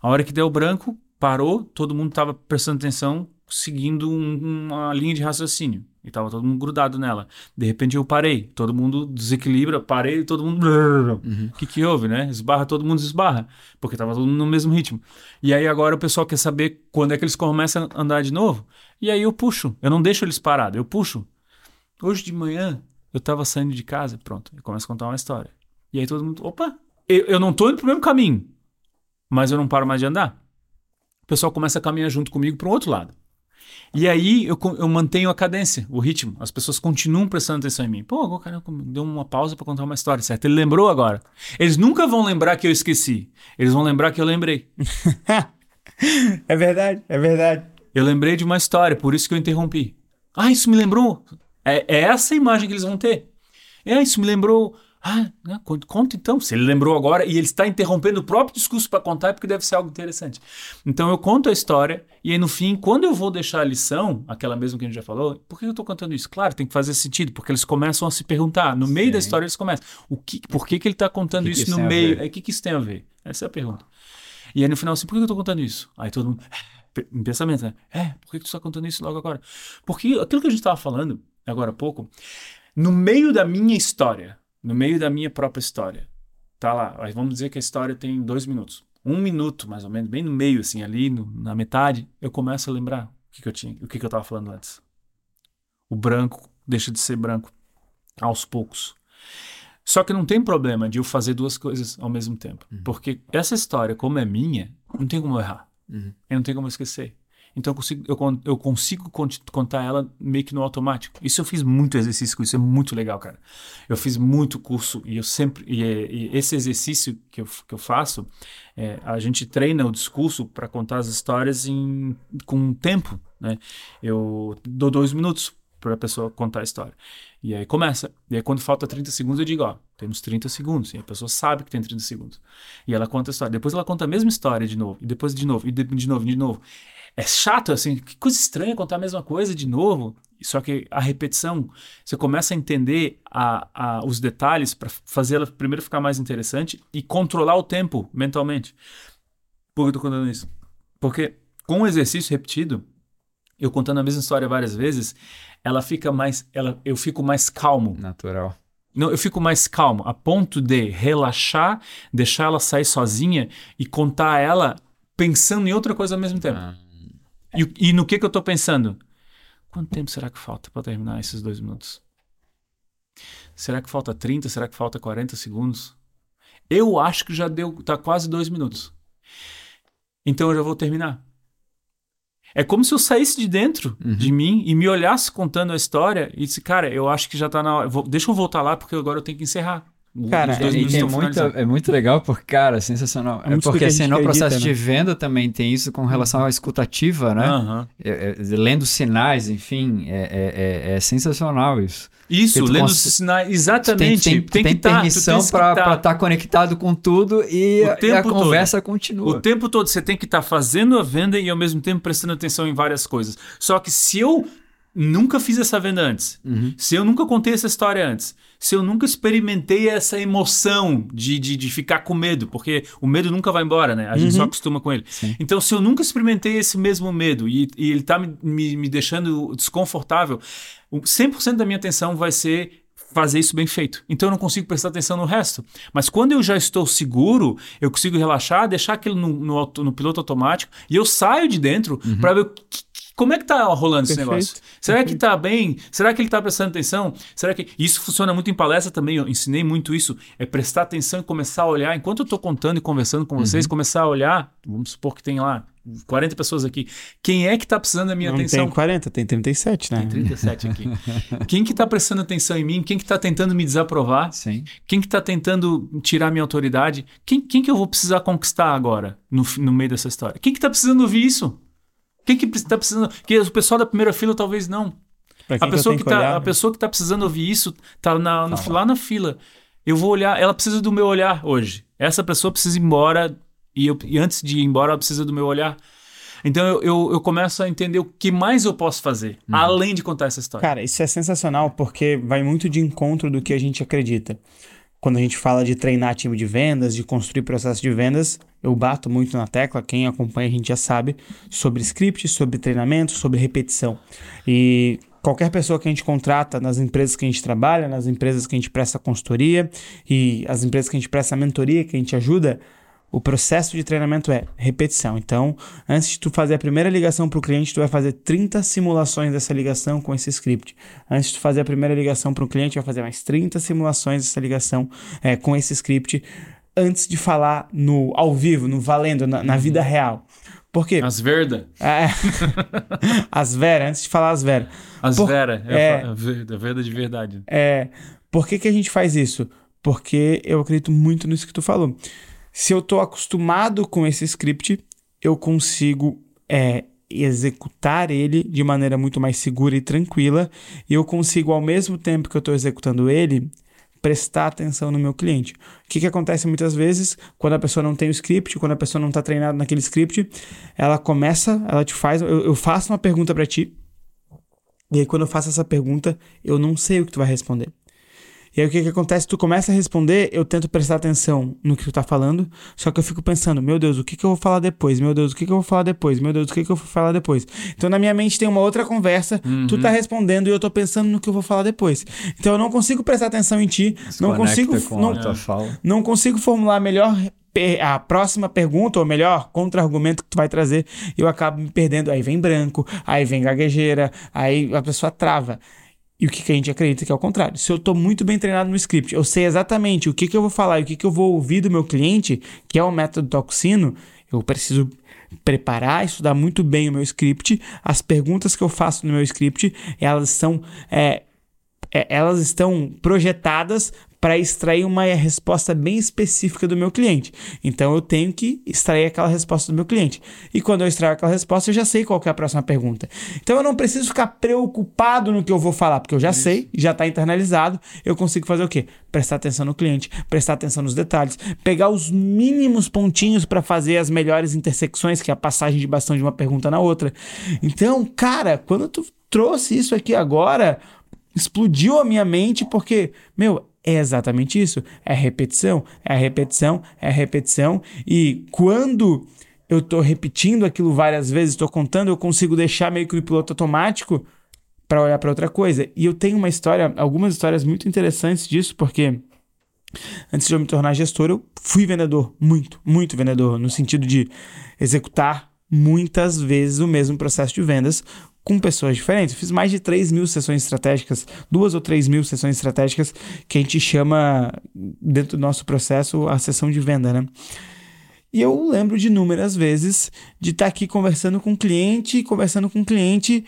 A hora que deu branco, parou, todo mundo estava prestando atenção, seguindo um, uma linha de raciocínio. E tava todo mundo grudado nela. De repente eu parei, todo mundo desequilibra, parei, todo mundo. O Uhum. que, que houve, né? Esbarra, todo mundo esbarra, porque tava todo mundo no mesmo ritmo. E aí agora o pessoal quer saber quando é que eles começam a andar de novo. E aí eu puxo, eu não deixo eles parados, eu puxo. Hoje de manhã eu tava saindo de casa, pronto, eu começo a contar uma história. E aí todo mundo, opa, eu, eu não tô indo pro mesmo caminho, mas eu não paro mais de andar. O pessoal começa a caminhar junto comigo para o outro lado. E aí eu, eu mantenho a cadência, o ritmo. As pessoas continuam prestando atenção em mim. Pô, cara deu uma pausa para contar uma história, certo? Ele lembrou agora. Eles nunca vão lembrar que eu esqueci. Eles vão lembrar que eu lembrei. É verdade, é verdade. Eu lembrei de uma história, por isso que eu interrompi. Ah, isso me lembrou. É, é essa a imagem que eles vão ter. É, isso me lembrou. Ah, né, conta, então. Se ele lembrou agora e ele está interrompendo o próprio discurso para contar, é porque deve ser algo interessante. Então eu conto a história e aí no fim, quando eu vou deixar a lição, aquela mesma que a gente já falou, por que eu estou contando isso? Claro, tem que fazer sentido, porque eles começam a se perguntar. No meio da Sim. história eles começam. O que, por que, que ele está contando que que isso isso no meio? ver? É, O que, que isso tem a ver? Essa é a pergunta. E aí no final assim, por que eu estou contando isso? Aí todo mundo, em pensamento, né? É, por que que tu está contando isso logo agora? Porque aquilo que a gente estava falando agora há pouco, no meio da minha história, no meio da minha própria história, tá lá, vamos dizer que a história tem dois minutos. Um minuto, mais ou menos, bem no meio, assim, ali no- na metade, eu começo a lembrar o que, que eu tinha, o que, que eu estava falando antes. O branco deixa de ser branco aos poucos. Só que não tem problema de eu fazer duas coisas ao mesmo tempo. Porque essa história, como é minha, não tem como eu errar. Uhum. Eu não tenho como eu esquecer. Então eu consigo, eu, eu consigo contar ela meio que no automático. Isso eu fiz muito exercício com isso, é muito legal, cara. Eu fiz muito curso e eu sempre. E, é- e esse exercício que eu, que eu faço, é, a gente treina o discurso para contar as histórias em, com tempo, né? Eu dou dois minutos para a pessoa contar a história. E aí começa. E aí quando falta 30 segundos, eu digo, ó, temos 30 segundos. E a pessoa sabe que tem 30 segundos. E ela conta a história. Depois ela conta a mesma história de novo. E depois de novo. E de, de novo, de novo. É chato, assim, que coisa estranha contar a mesma coisa de novo. Só que a repetição, você começa a entender a, a, os detalhes para fazer ela primeiro ficar mais interessante e controlar o tempo mentalmente. Por que eu tô contando isso? Porque com o exercício repetido, eu contando a mesma história várias vezes, ela fica mais, ela, eu fico mais calmo. Natural. Não, eu fico mais calmo, a ponto de relaxar, deixar ela sair sozinha e contar ela pensando em outra coisa ao mesmo tempo. Ah, E, e no que que eu tô pensando? Quanto tempo será que falta para terminar esses dois minutos? Será que falta 30? Será que falta 40 segundos? Eu acho que já deu, tá quase dois minutos. Então eu já vou terminar. É como se eu saísse de dentro de mim e me olhasse contando a história e disse, cara, eu acho que já tá na hora. Vou- deixa eu voltar lá porque agora eu tenho que encerrar. Cara, os dois É, é, muito, é muito legal porque, cara, sensacional. É É, porque assim, no processo né? de venda também tem isso com relação à escutativa, né? Aham. É- é- lendo sinais, enfim, é, é- é- é sensacional isso. Isso, lendo os cons- sinais. Exatamente. tem, tem, tem tá- permissão tens que para tá- estar conectado com tudo e, a- e a tempo todo. conversa continua. O tempo todo você tem que estar fazendo a venda e ao mesmo tempo prestando atenção em várias coisas. Só que se eu nunca fiz essa venda antes, Uhum. se eu nunca contei essa história antes, se eu nunca experimentei essa emoção de, de, de ficar com medo, porque o medo nunca vai embora, né? A gente só acostuma com ele. Sim. Então, se eu nunca experimentei esse mesmo medo e, e ele tá me, me, me deixando desconfortável, o 100% da minha atenção vai ser fazer isso bem feito. Então eu não consigo prestar atenção no resto. Mas quando eu já estou seguro, eu consigo relaxar, deixar aquilo no, no, no piloto automático e eu saio de dentro para ver que- como é que tá rolando esse Perfeito, negócio. Será que tá bem? Será que ele tá prestando atenção? Será que isso funciona muito em palestra também? Eu ensinei muito isso, é prestar atenção e começar a olhar enquanto eu tô contando e conversando com vocês, começar a olhar, vamos supor que tem lá 40 pessoas aqui. Quem é que tá precisando da minha Não atenção? tem 40, tem 37, né? Tem 37 aqui. Quem que tá prestando atenção em mim? Quem que tá tentando me desaprovar? Sim. Quem que tá tentando tirar minha autoridade? Quem, quem que eu vou precisar conquistar agora no, no meio dessa história? Quem que tá precisando ouvir isso? Quem que pre- tá precisando? Que o pessoal da primeira fila talvez não. A que pessoa tenho que, tá, olhar, a né? pessoa que tá precisando ouvir isso tá na, no- lá na fila. Eu vou olhar, ela precisa do meu olhar hoje. Essa pessoa precisa ir embora e, eu- e antes de ir embora ela precisa do meu olhar. Então eu, eu, eu começo a entender o que mais eu posso fazer, além de contar essa história. Cara, isso é sensacional porque vai muito de encontro do que a gente acredita. Quando a gente fala de treinar time de vendas, de construir processo de vendas, eu bato muito na tecla, quem acompanha a gente já sabe, sobre script, sobre treinamento, sobre repetição. E qualquer pessoa que a gente contrata nas empresas que a gente trabalha, nas empresas que a gente presta consultoria e as empresas que a gente presta mentoria, que a gente ajuda, o processo de treinamento é repetição. Então, antes de tu fazer a primeira ligação para o cliente, tu vai fazer 30 simulações dessa ligação com esse script. Antes de tu fazer a primeira ligação para o cliente, vai fazer mais 30 simulações dessa ligação é, com esse script antes de falar no ao vivo, no valendo, na, na vida real. Por quê? As verda, É, as Vera, antes de falar as Vera. as Por- vera, é. é, a verda, a verda de verdade. É, por que, que a gente faz isso? Porque eu acredito muito nisso que tu falou. Se eu tô acostumado com esse script, eu consigo é, executar ele de maneira muito mais segura e tranquila. E eu consigo, ao mesmo tempo que eu estou executando ele, prestar atenção no meu cliente. O que, que acontece muitas vezes quando a pessoa não tem o script, quando a pessoa não está treinada naquele script, ela começa, ela te faz, eu, eu faço uma pergunta para ti, e aí quando eu faço essa pergunta, eu não sei o que tu vai responder. E aí o que que acontece? Tu começa a responder, eu tento prestar atenção no que tu tá falando, só que eu fico pensando, meu Deus, o que que eu vou falar depois? Meu Deus, o que que eu vou falar depois? Meu Deus, o que que eu vou falar depois? Então na minha mente tem uma outra conversa, tu tá respondendo e eu tô pensando no que eu vou falar depois. Então eu não consigo prestar atenção em ti, não Desconecta consigo não, não consigo formular melhor a próxima pergunta, ou melhor, contra-argumento que tu vai trazer, eu acabo me perdendo. Aí vem branco, aí vem gaguejeira, aí a pessoa trava. E o que, que a gente acredita que é o contrário. Se eu tô muito bem treinado no script, eu sei exatamente o que, que eu vou falar e o que, que eu vou ouvir do meu cliente, que é o método Toxino, eu preciso preparar, estudar muito bem o meu script. As perguntas que eu faço no meu script, elas são é, é, elas estão projetadas para extrair uma resposta bem específica do meu cliente. Então eu tenho que extrair aquela resposta do meu cliente. E quando eu extraio aquela resposta, eu já sei qual é a próxima pergunta. Então eu não preciso ficar preocupado no que eu vou falar, porque eu já sei, já está internalizado. Eu consigo fazer o quê? Prestar atenção no cliente, prestar atenção nos detalhes, pegar os mínimos pontinhos para fazer as melhores intersecções, que é a passagem de bastão de uma pergunta na outra. Então, cara, quando tu trouxe isso aqui agora, explodiu a minha mente porque, meu, é exatamente isso. É repetição, é repetição, é repetição. E quando eu tô repetindo aquilo várias vezes, tô contando, eu consigo deixar meio que no piloto automático para olhar para outra coisa. E eu tenho uma história, algumas histórias muito interessantes disso, porque antes de eu me tornar gestor, eu fui vendedor, muito, muito vendedor, no sentido de executar muitas vezes o mesmo processo de vendas com pessoas diferentes. Eu fiz mais de 3 mil sessões estratégicas, duas ou 3 mil sessões estratégicas que a gente chama, dentro do nosso processo, a sessão de venda, né? E eu lembro de inúmeras vezes de estar aqui conversando com o cliente, conversando com o cliente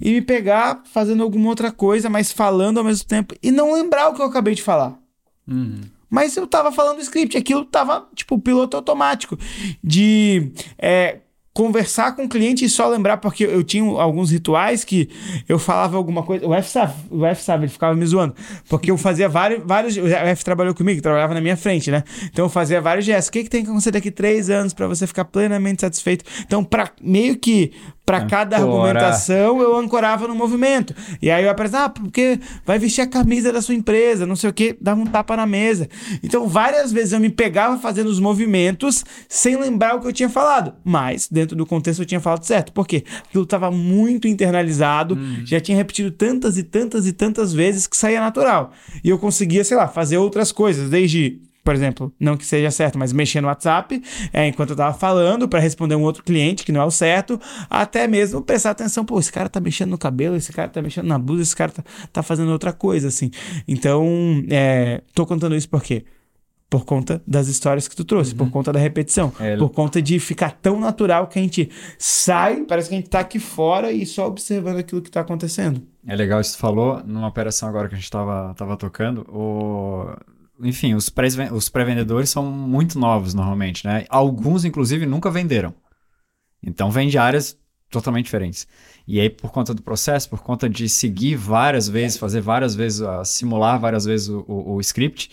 e me pegar fazendo alguma outra coisa, mas falando ao mesmo tempo e não lembrar o que eu acabei de falar. Uhum. Mas eu tava falando o script, aquilo tava, tipo, piloto automático. De é, conversar com o cliente e só lembrar, porque eu tinha alguns rituais que eu falava alguma coisa. O F sabe, o F sabe, ele ficava me zoando. Porque eu fazia vários. vários o F trabalhou comigo, trabalhava na minha frente, né? Então eu fazia vários gestos. O que, que tem que acontecer daqui três anos para você ficar plenamente satisfeito? Então, pra, meio que. Para cada argumentação, eu ancorava no movimento. E aí eu apresentava, ah, porque vai vestir a camisa da sua empresa, não sei o que, dava um tapa na mesa. Então, várias vezes eu me pegava fazendo os movimentos sem lembrar o que eu tinha falado. Mas, dentro do contexto, eu tinha falado certo. Por quê? Aquilo estava muito internalizado, já tinha repetido tantas e tantas e tantas vezes que saía natural. E eu conseguia, sei lá, fazer outras coisas, desde por exemplo, não que seja certo, mas mexer no WhatsApp é, enquanto eu tava falando para responder um outro cliente que não é o certo, até mesmo prestar atenção, pô, esse cara tá mexendo no cabelo, esse cara tá mexendo na blusa, esse cara tá, tá fazendo outra coisa, assim. Então, é, tô contando isso por quê? Por conta das histórias que tu trouxe, por conta da repetição, É. por conta de ficar tão natural que a gente sai, parece que a gente tá aqui fora e só observando aquilo que tá acontecendo. É legal isso que tu falou, numa operação agora que a gente tava, tava tocando, o... enfim, os pré- os pré-vendedores são muito novos normalmente, né? Alguns, inclusive, nunca venderam. Então, vem de áreas totalmente diferentes. E aí, por conta do processo, por conta de seguir várias vezes, fazer várias vezes, ah, simular várias vezes o, o- o script,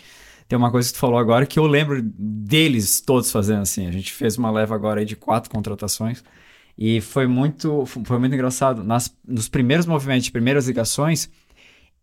tem uma coisa que tu falou agora que eu lembro deles todos fazendo assim. A gente fez uma leva agora de quatro contratações e foi muito, foi muito engraçado. Nas, nos primeiros movimentos, primeiras ligações,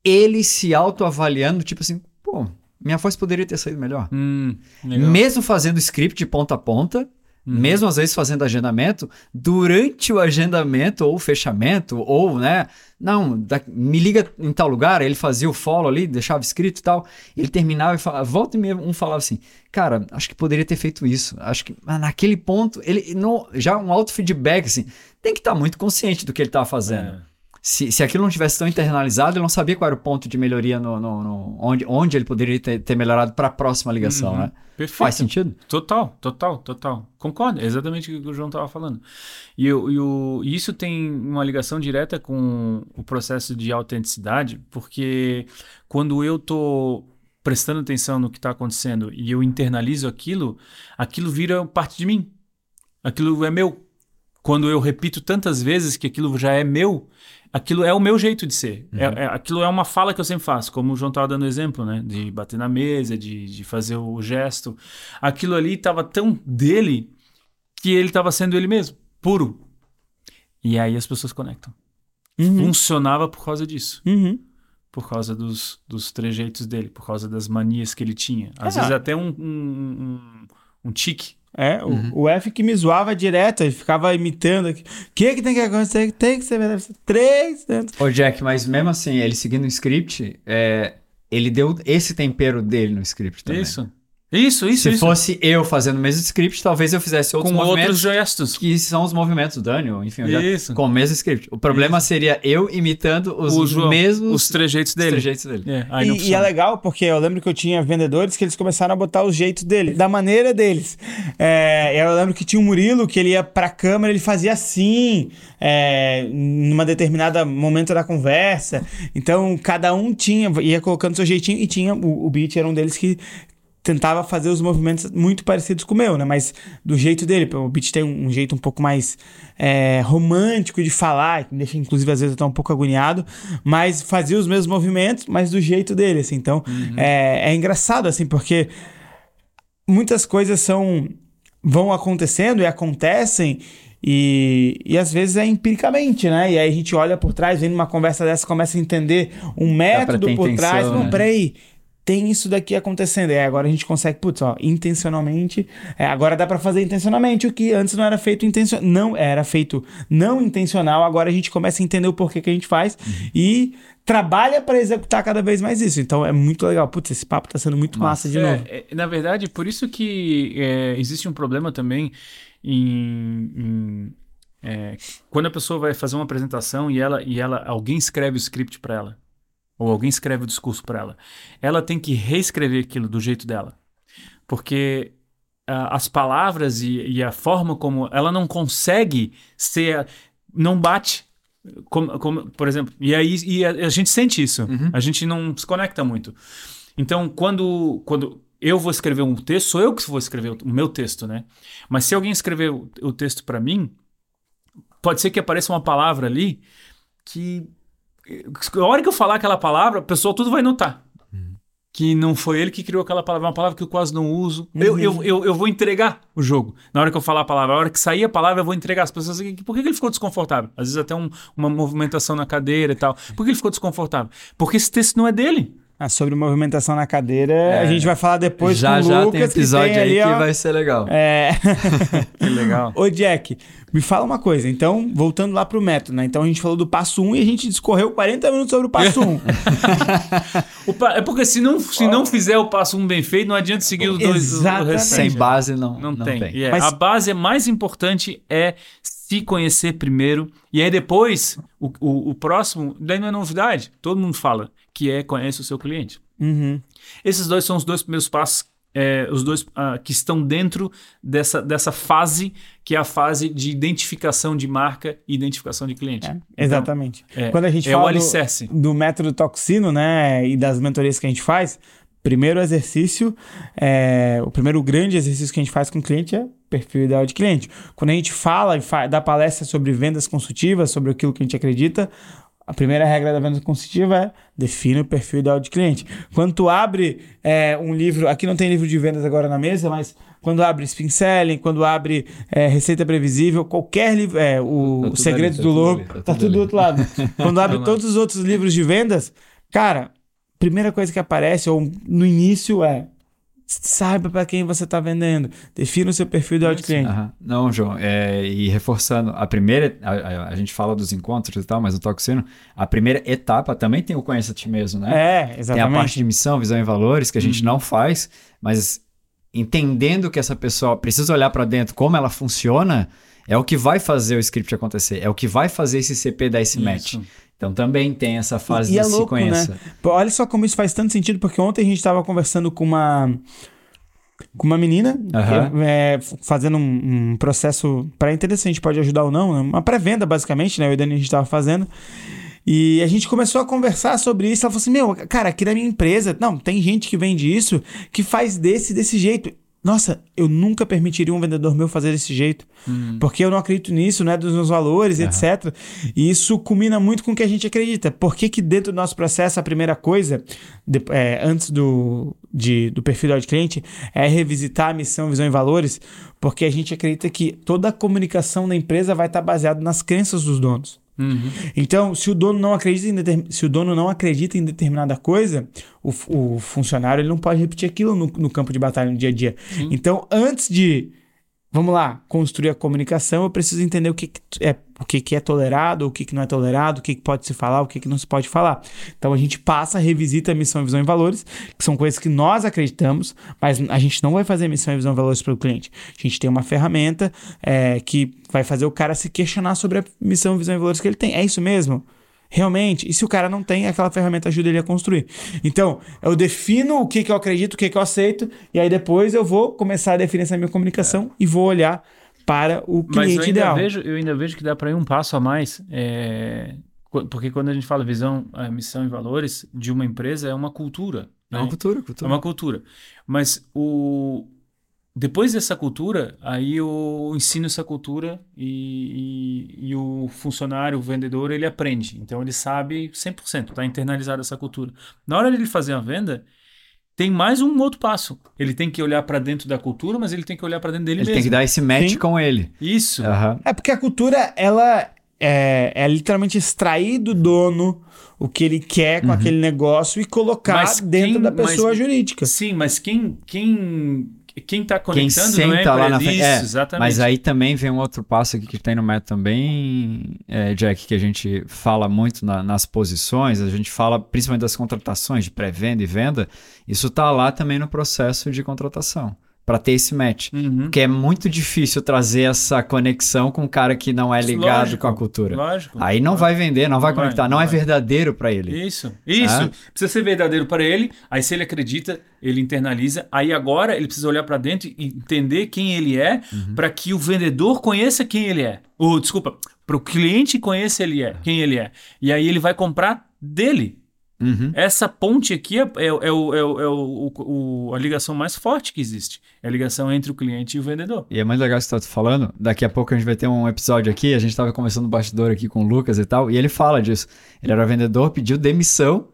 ele se autoavaliando, tipo assim, pô, minha voz poderia ter saído melhor. Hum. Mesmo fazendo script de ponta a ponta, mesmo às vezes fazendo agendamento, durante o agendamento ou fechamento, ou, né, não, da- me liga em tal lugar, ele fazia o follow ali, deixava escrito e tal, ele terminava e falava, volta e meia, um falava assim, cara, acho que poderia ter feito isso, acho que naquele ponto, ele, não, já um auto-feedback, assim, tem que estar muito consciente do que ele estava fazendo. É. Se, se aquilo não tivesse tão internalizado, ele não sabia qual era o ponto de melhoria no, no- no- onde, onde ele poderia ter, ter melhorado para a próxima ligação, Uhum. né? Perfeito. Faz sentido? Total, total, total. Concordo, é exatamente o que o João estava falando. E, eu- e o- e isso tem uma ligação direta com o processo de autenticidade, porque quando eu tô prestando atenção no que está acontecendo e eu internalizo aquilo, aquilo vira parte de mim. Aquilo é meu. Quando eu repito tantas vezes que aquilo já é meu, aquilo é o meu jeito de ser. É- é- aquilo é uma fala que eu sempre faço, como o João estava dando exemplo, né? De bater na mesa, de, de fazer o gesto. Aquilo ali estava tão dele que ele estava sendo ele mesmo, puro. E aí as pessoas conectam. Uhum. Funcionava por causa disso. Uhum. Por causa dos, dos trejeitos dele, por causa das manias que ele tinha. Às É. vezes até um, um, um, um tique. É, o, o F que me zoava direto, ele ficava imitando. O que que tem que acontecer? Tem que ser. Três. né? Ô, Jack, mas mesmo assim, ele seguindo o script, é, ele deu esse tempero dele no script também. Isso. Isso, isso, Se isso. fosse eu fazendo o mesmo script, talvez eu fizesse outros com outros movimentos gestos. que são os movimentos do Daniel, enfim, já- Isso. com o mesmo script. O problema seria eu imitando os mesmos os trejeitos dele. trejeitos dele. É, E, e é legal porque eu lembro que eu tinha vendedores que eles começaram a botar os jeitos deles, da maneira deles. É, eu lembro que tinha um Murilo que ele ia pra câmera, ele fazia assim, é, numa determinada momento da conversa. Então cada um tinha, ia colocando seu jeitinho e tinha, o, o Beat era um deles que tentava fazer os movimentos muito parecidos com o meu, né? Mas do jeito dele. O Beat tem um, um jeito um pouco mais é, romântico de falar, que me deixa inclusive às vezes até um pouco agoniado, mas fazia os mesmos movimentos, mas do jeito dele, assim. Então é, é engraçado, assim, porque muitas coisas são vão acontecendo e acontecem e, e às vezes é empiricamente, né? E aí a gente olha por trás, vem numa conversa dessa, começa a entender um método por intenção, trás. Não, né? peraí, tem isso daqui acontecendo. É, agora a gente consegue, putz, ó, intencionalmente. é, agora dá pra fazer intencionalmente o que antes não era feito intencional. Não era feito não intencional. Agora a gente começa a entender o porquê que a gente faz Uhum. e trabalha pra executar cada vez mais isso. Então é muito legal. Putz, esse papo tá sendo muito massa de É, novo. é, na verdade, por isso que é, existe um problema também em, em, é, quando a pessoa vai fazer uma apresentação e ela e ela alguém escreve o script para ela ou alguém escreve o discurso para ela, ela tem que reescrever aquilo do jeito dela, porque ah, as palavras e, e a forma como ela não consegue ser, não bate. Como, como, por exemplo, e aí e a, a gente sente isso, a gente não se conecta muito. Então, quando, quando eu vou escrever um texto, sou eu que vou escrever o, o meu texto, né? Mas se alguém escrever o, o texto para mim, pode ser que apareça uma palavra ali que a hora que eu falar aquela palavra, o pessoal tudo vai notar. Que não foi ele que criou aquela palavra, é uma palavra que eu quase não uso. Eu, eu, eu, eu vou entregar o jogo. Na hora que eu falar a palavra, a hora que sair a palavra, eu vou entregar. As pessoas dizem, por que que ele ficou desconfortável? Às vezes até um- uma movimentação na cadeira e tal. Por que ele ficou desconfortável? Porque esse texto não é dele. Ah, sobre movimentação na cadeira, a gente vai falar depois já com o já Lucas, tem episódio que tem aí ali, que ó, vai ser legal. É... Que legal. Ô, Jack, me fala uma coisa. Então, voltando lá pro método, né? Então, a gente falou do passo 1 e a gente discorreu 40 minutos sobre o passo 1. O pa- É porque se não, se não fizer o passo um bem feito, não adianta seguir os dois. Exatamente. Sem base não, Não, não, tem. tem. Yeah, Mas- A base mais importante é se conhecer primeiro. E aí depois, o, o, o próximo, daí não é novidade. Todo mundo fala que é conhece o seu cliente. Uhum. Esses dois são os dois primeiros passos é, os dois ah, que estão dentro dessa, dessa fase que é a fase de identificação de marca e identificação de cliente. É, exatamente. É, Quando a gente é o fala alicerce. do, do método toxino, né, e das mentorias que a gente faz, primeiro exercício, é, o primeiro grande exercício que a gente faz com o cliente é perfil ideal de cliente. Quando a gente fala e fa dá palestra sobre vendas consultivas, sobre aquilo que a gente acredita, a primeira regra da venda consultiva é define o perfil ideal de cliente. Quando tu abre é, um livro, aqui não tem livro de vendas agora na mesa, mas quando abre Spin Selling, quando abre é, Receita Previsível, qualquer livro, é, o Tá Segredo ali, tá do tudo Lobo, ali, tá tá, tudo do ali. outro lado. Quando abre todos os outros livros de vendas, cara, primeira coisa que aparece, ou no início, é saiba para quem você está vendendo, defina o seu perfil de cliente. Aham. Não, João, é, e reforçando, a primeira, a, a- a gente fala dos encontros e tal, mas o Toxino, a primeira etapa também tem o Conheça a Ti Mesmo, né? É, Tem a exatamente. Uhum. parte de missão, visão e valores que a gente não faz, mas entendendo que essa pessoa precisa olhar para dentro, como ela funciona, é o que vai fazer o script acontecer, é o que vai fazer esse CP dar esse match. Então também tem essa fase E de é se louco, conheça. né? Pô, Olha só como isso faz tanto sentido, porque ontem a gente estava conversando com uma com uma menina Aham. que, é, fazendo um, um processo para entender se a gente pode ajudar ou não, né? uma pré-venda basicamente, né? Eu e o Dani a gente estava fazendo. E a gente começou a conversar sobre isso. Ela falou assim: Meu, cara, aqui na minha empresa, não, tem gente que vende isso que faz desse desse jeito. Nossa, eu nunca permitiria um vendedor meu fazer desse jeito. Porque eu não acredito nisso, não é dos meus valores, etc. E isso culmina muito com o que a gente acredita. Por que, que dentro do nosso processo, a primeira coisa, de- é, antes do, de- do perfil de cliente, é revisitar a missão, visão e valores? Porque a gente acredita que toda a comunicação da empresa vai estar baseada nas crenças dos donos. Uhum. Então, se o dono não acredita em, determin- se o dono não acredita em determinada coisa, o, o funcionário ele não pode repetir aquilo no, no campo de batalha no dia a dia. Então, antes de vamos lá, construir a comunicação, eu preciso entender o que, que é o que, que é tolerado, o que, que não é tolerado, o que, pode se falar, o que, que não se pode falar. Então a gente passa, revisita a missão, visão e valores, que são coisas que nós acreditamos, mas a gente não vai fazer missão, visão e valores para o cliente. A gente tem uma ferramenta é, que vai fazer o cara se questionar sobre a missão, visão e valores que ele tem. É isso mesmo? Realmente, e se o cara não tem, aquela ferramenta ajuda ele a construir. Então, eu defino o que, que eu acredito, o que, que eu aceito, e aí depois eu vou começar a definir essa minha comunicação e vou olhar para o Mas eu cliente ainda, ideal. vejo, eu ainda vejo que dá para ir um passo a mais, é, qu- porque quando a gente fala visão, a missão e valores de uma empresa é uma cultura. É né? uma cultura, É cultura. uma cultura. Mas o depois dessa cultura, aí eu ensino essa cultura e, e, e o funcionário, o vendedor, ele aprende. Então ele sabe 100%, está internalizada essa cultura. Na hora de ele fazer a venda, tem mais um outro passo. Ele tem que olhar para dentro da cultura, mas ele tem que olhar para dentro dele Ele mesmo. tem que dar esse match Sim. com ele. Isso. Aham. É porque a cultura, ela é, é literalmente extrair do dono o que ele quer com aquele negócio e colocar Mas dentro quem- da pessoa mas- jurídica. Sim, mas quem quem quem tá Quem conectando não é senta lá na frente. Isso, É, exatamente. Mas aí também vem um outro passo aqui que tem no método também, é, Jack, que a gente fala muito na- nas posições, a gente fala principalmente das contratações de pré-venda e venda, isso tá lá também no processo de contratação, para ter esse match. Uhum. Porque é muito difícil trazer essa conexão com um cara que não é ligado Lógico, com a cultura. Lógico. Aí não vai vender, não vai Não vai, conectar, não não é vai. verdadeiro para ele. Isso, isso. Precisa ser verdadeiro para ele. Aí, se ele acredita, ele internaliza. Aí, agora, ele precisa olhar para dentro e entender quem ele é, Uhum. para que o vendedor conheça quem ele é. Ou, desculpa, para o cliente conheça ele é, quem ele é. E aí, ele vai comprar dele. Uhum. Essa ponte aqui é, é, é o- é o- é o- o- a ligação mais forte que existe. É a ligação entre o cliente e o vendedor. E é muito legal isso que você tá falando. Daqui a pouco a gente vai ter um episódio aqui. A gente tava conversando no bastidor aqui com o Lucas e tal. E ele fala disso. Ele era vendedor, pediu demissão.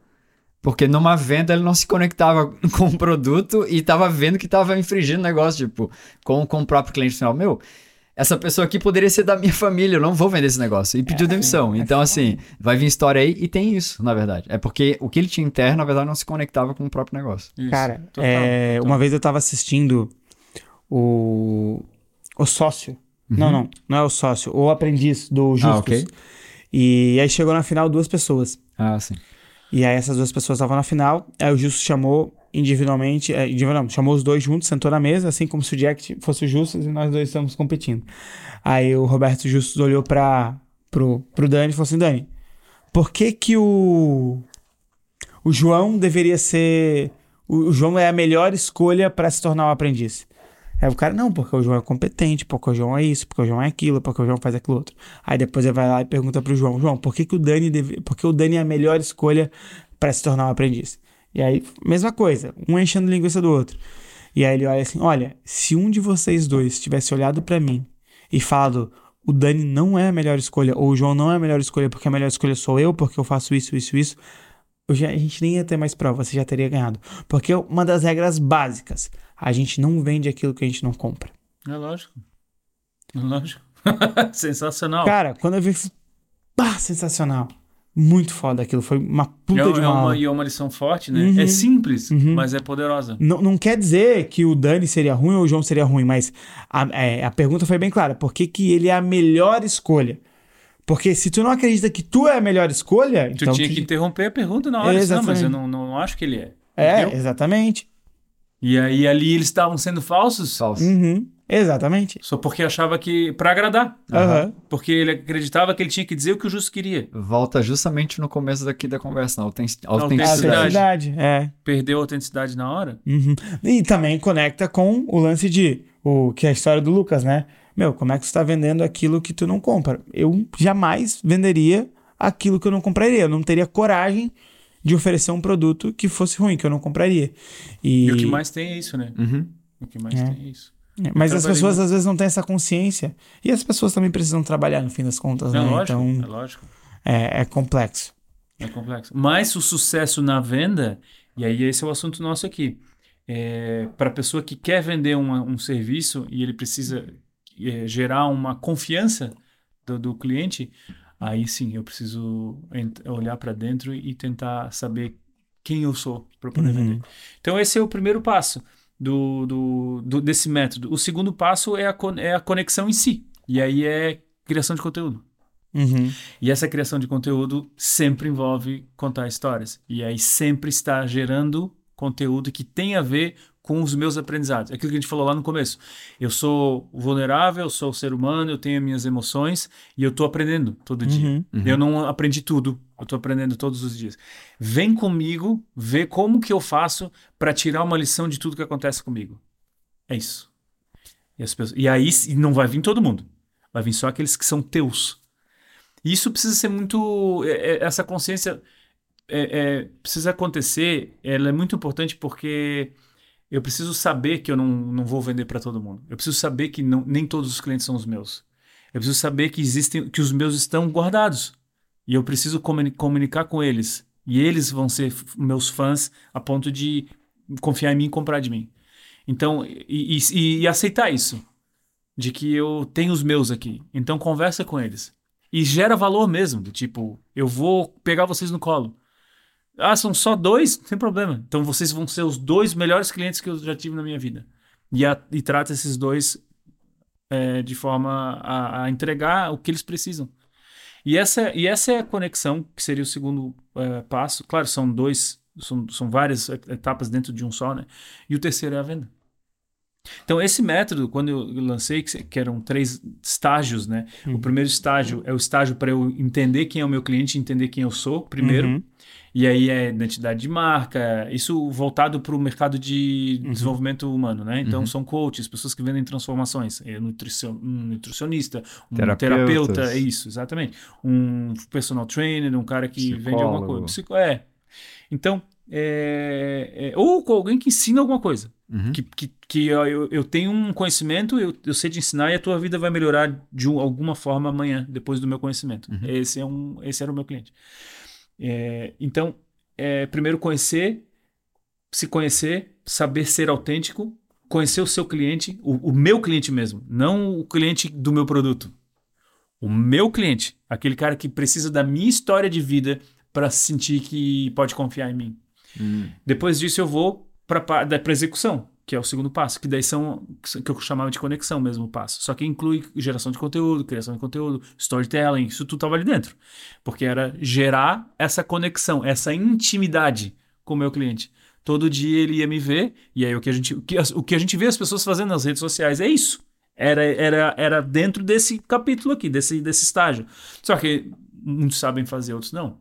Porque numa venda ele não se conectava com o produto e tava vendo que tava infringindo o negócio, tipo, com, com o próprio cliente final. Meu, essa pessoa aqui poderia ser da minha família, eu não vou vender esse negócio. E pediu demissão. Então, assim, vai vir história aí e tem isso, na verdade. É porque o que ele tinha interno, na verdade, não se conectava com o próprio negócio. Isso. Cara, Total, é, total. uma vez eu tava assistindo o, o sócio. Não, não, não é o sócio, o aprendiz do Justus. Ah, ok. E aí chegou na final duas pessoas. Ah, sim. E aí essas duas pessoas estavam na final, aí o Justus chamou individualmente, é, individual, não, chamou os dois juntos, sentou na mesa, assim como se o Jack fosse o Justus e nós dois estamos competindo. Aí o Roberto Justus olhou para pro, pro Dani e falou assim, Dani, por que que o o João deveria ser o, o João é a melhor escolha para se tornar um aprendiz. Aí o cara, não, porque o João é competente, porque o João é isso, porque o João é aquilo, porque o João faz aquilo outro. Aí depois ele vai lá e pergunta pro João, João, por que, que o Dani deve, porque o Dani é a melhor escolha para se tornar um aprendiz? E aí, mesma coisa, um enchendo linguiça do outro. E aí ele olha assim, olha, se um de vocês dois tivesse olhado para mim e falado, o Dani não é a melhor escolha, ou o João não é a melhor escolha, porque a melhor escolha sou eu, porque eu faço isso, isso, isso, já, a gente nem ia ter mais prova, você já teria ganhado. Porque uma das regras básicas, a gente não vende aquilo que a gente não compra. É lógico. É lógico. Sensacional. Cara, quando eu vi, pá, sensacional. Muito foda aquilo, foi uma puta é, de é uma, e é uma lição forte, né? Uhum. É simples, Uhum. mas é poderosa. Não, não quer dizer que o Dani seria ruim ou o João seria ruim, mas a, é, a pergunta foi bem clara. Por que, que ele é a melhor escolha? Porque se tu não acredita que tu é a melhor escolha, Tu então tinha tu- que interromper a pergunta na hora. Não, mas Exatamente. eu não, não acho que ele é. É, Entendeu? exatamente. E aí ali eles estavam sendo falsos Falso. Uhum, exatamente. só porque achava que. pra agradar. Aham. Porque ele acreditava que ele tinha que dizer o que o justo queria. Volta justamente no começo daqui da conversa, na autenticidade. autenticidade, é. Perdeu a autenticidade na hora. Uhum. E também conecta com o lance de o que é a história do Lucas, né? Meu, como é que tu está vendendo aquilo que tu não compra? Eu jamais venderia aquilo que eu não compraria. Eu não teria coragem de oferecer um produto que fosse ruim, que eu não compraria. E, E, o que mais tem é isso, né? Uhum. O que mais É. tem é isso. É, Mas Eu as pessoas muito. às vezes não têm essa consciência. E as pessoas também precisam trabalhar no fim das contas, É né? lógico, é Então lógico. é, é complexo. É complexo. Mas o sucesso na venda, e aí esse é o assunto nosso aqui. É, para a pessoa que quer vender uma- um serviço e ele precisa é, gerar uma confiança do, do cliente, aí sim eu preciso olhar para dentro e tentar saber quem eu sou para poder Uhum. vender. Então esse é o primeiro passo do, do, do- desse método. O segundo passo é a, é a conexão em si. E aí é criação de conteúdo. Uhum. E essa criação de conteúdo sempre envolve contar histórias. E aí sempre está gerando conteúdo que tem a ver com os meus aprendizados. Aquilo que a gente falou lá no começo. Eu sou vulnerável, eu sou ser humano, eu tenho minhas emoções e eu estou aprendendo todo dia. Uhum. Uhum. Eu não aprendi tudo, eu estou aprendendo todos os dias. Vem comigo, vê como que eu faço para tirar uma lição de tudo que acontece comigo. É isso. E, as pessoas- e aí e não vai vir todo mundo. Vai vir só aqueles que são teus. E isso precisa ser muito. é- é- essa consciência é- é, precisa acontecer. Ela é muito importante porque eu preciso saber que eu não, não vou vender para todo mundo. Eu preciso saber que não, nem todos os clientes são os meus. Eu preciso saber que existem, que os meus estão guardados. E eu preciso comuni- comunicar com eles. E eles vão ser meus fãs a ponto de confiar em mim e comprar de mim. Então, e, e- e aceitar isso. De que eu tenho os meus aqui. Então, conversa com eles. E gera valor mesmo. Do tipo, eu vou pegar vocês no colo. Ah, são só dois? Sem problema. Então, vocês vão ser os dois melhores clientes que eu já tive na minha vida. E, a- e trata esses dois é, de forma a, a entregar o que eles precisam. E essa, e essa é a conexão, que seria o segundo é, passo. Claro, são dois, são, são várias etapas dentro de um só, né? E o terceiro é a venda. Então, esse método, quando eu lancei, que, eram três estágios, né? O primeiro estágio é o estágio para eu entender quem é o meu cliente, entender quem eu sou, primeiro. Uhum. E aí é identidade de marca, isso voltado para o mercado de desenvolvimento humano, né? Então Uhum. são coaches, pessoas que vendem transformações, é um nutricionista, um terapeuta, é isso, exatamente. Um personal trainer, um cara que vende alguma Psicólogo. coisa. Psico- é. Então, é, é- ou com alguém que ensina alguma coisa. Uhum. Que, que, que eu, eu- tenho um conhecimento, eu, eu sei de ensinar e a tua vida vai melhorar de um- alguma forma amanhã, depois do meu conhecimento. Uhum. Esse, é um, esse era o meu cliente. É, então, é, primeiro conhecer, se conhecer, saber ser autêntico, conhecer o seu cliente, o, o meu cliente mesmo, não o cliente do meu produto. O meu cliente, aquele cara que precisa da minha história de vida para sentir que pode confiar em mim. Uhum. Depois disso eu vou para execução, que é o segundo passo, que daí são que eu chamava de conexão mesmo o passo. Só que inclui geração de conteúdo, criação de conteúdo, storytelling, isso tudo estava ali dentro. Porque era gerar essa conexão, essa intimidade com o meu cliente. Todo dia ele ia me ver, e aí o que a gente, o que, o que a gente vê as pessoas fazendo nas redes sociais é isso. Era, era, era dentro desse capítulo aqui, desse, desse estágio. Só que muitos sabem fazer, outros não.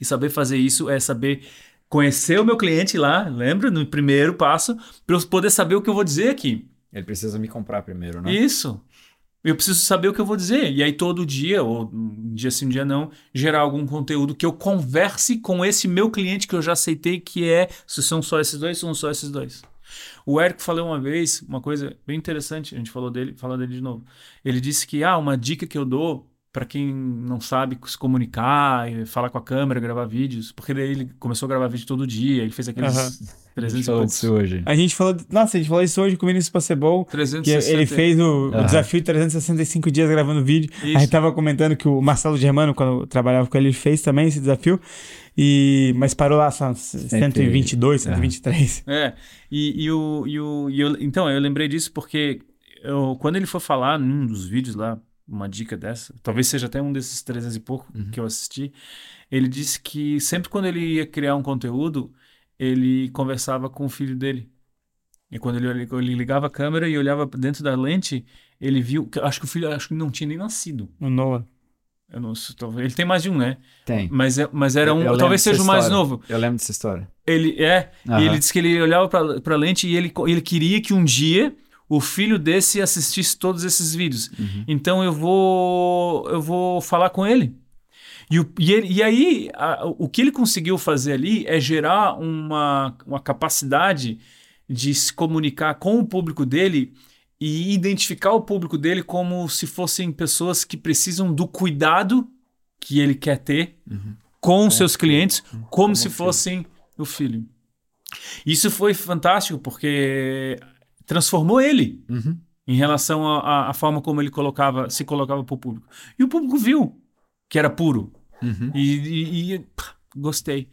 E saber fazer isso é saber conhecer o meu cliente lá, lembra? No primeiro passo, para eu poder saber o que eu vou dizer aqui. Ele precisa me comprar primeiro, né? Isso. Eu preciso saber o que eu vou dizer. E aí, todo dia, ou um dia sim, um dia não, gerar algum conteúdo que eu converse com esse meu cliente que eu já aceitei, que é se são só esses dois, são só esses dois. O Érico falou uma vez uma coisa bem interessante, a gente falou dele, fala dele de novo. Ele disse que ah, uma dica que eu dou para quem não sabe se comunicar, falar com a câmera, gravar vídeos, porque daí ele começou a gravar vídeo todo dia, ele fez aqueles Aham. 300 e Falou poucos. disso hoje. A gente falou. Nossa, a gente falou isso hoje com o Vinícius Passebol. Que 360. ele fez o, o Aham. desafio 365 dias gravando vídeo. Isso. A gente tava comentando que o Marcelo Germano, quando eu trabalhava com ele, ele fez também esse desafio. E, mas parou lá só 122, 123. É, e, e o, e o e eu, então, eu lembrei disso porque eu, quando ele for falar num dos vídeos lá, uma dica dessa, talvez seja até um desses 300 e pouco que eu assisti, ele disse que sempre quando ele ia criar um conteúdo, ele conversava com o filho dele. E quando ele, ele ligava a câmera e olhava dentro da lente, ele viu, que- acho que o filho acho que não tinha nem nascido. O Noah. Eu não sei, talvez- ele tem mais de um, né? Tem. Mas, é, mas era Eu- um, eu lembro talvez seja o mais novo. Eu lembro dessa história. Ele é, Aham. e ele disse que ele olhava pra, pra lente e ele, ele queria que um dia o filho desse assistisse todos esses vídeos. Uhum. Então eu vou eu vou falar com ele. E, o- e, ele- e aí a- o que ele conseguiu fazer ali é gerar uma, uma capacidade de se comunicar com o público dele e identificar o público dele como se fossem pessoas que precisam do cuidado que ele quer ter com os seus clientes, como se filho. fossem o filho. Isso foi fantástico porque transformou ele Uhum. em relação à- forma como ele colocava, se colocava para o público. E o público viu que era puro. Uhum. E, e- e, pá, gostei.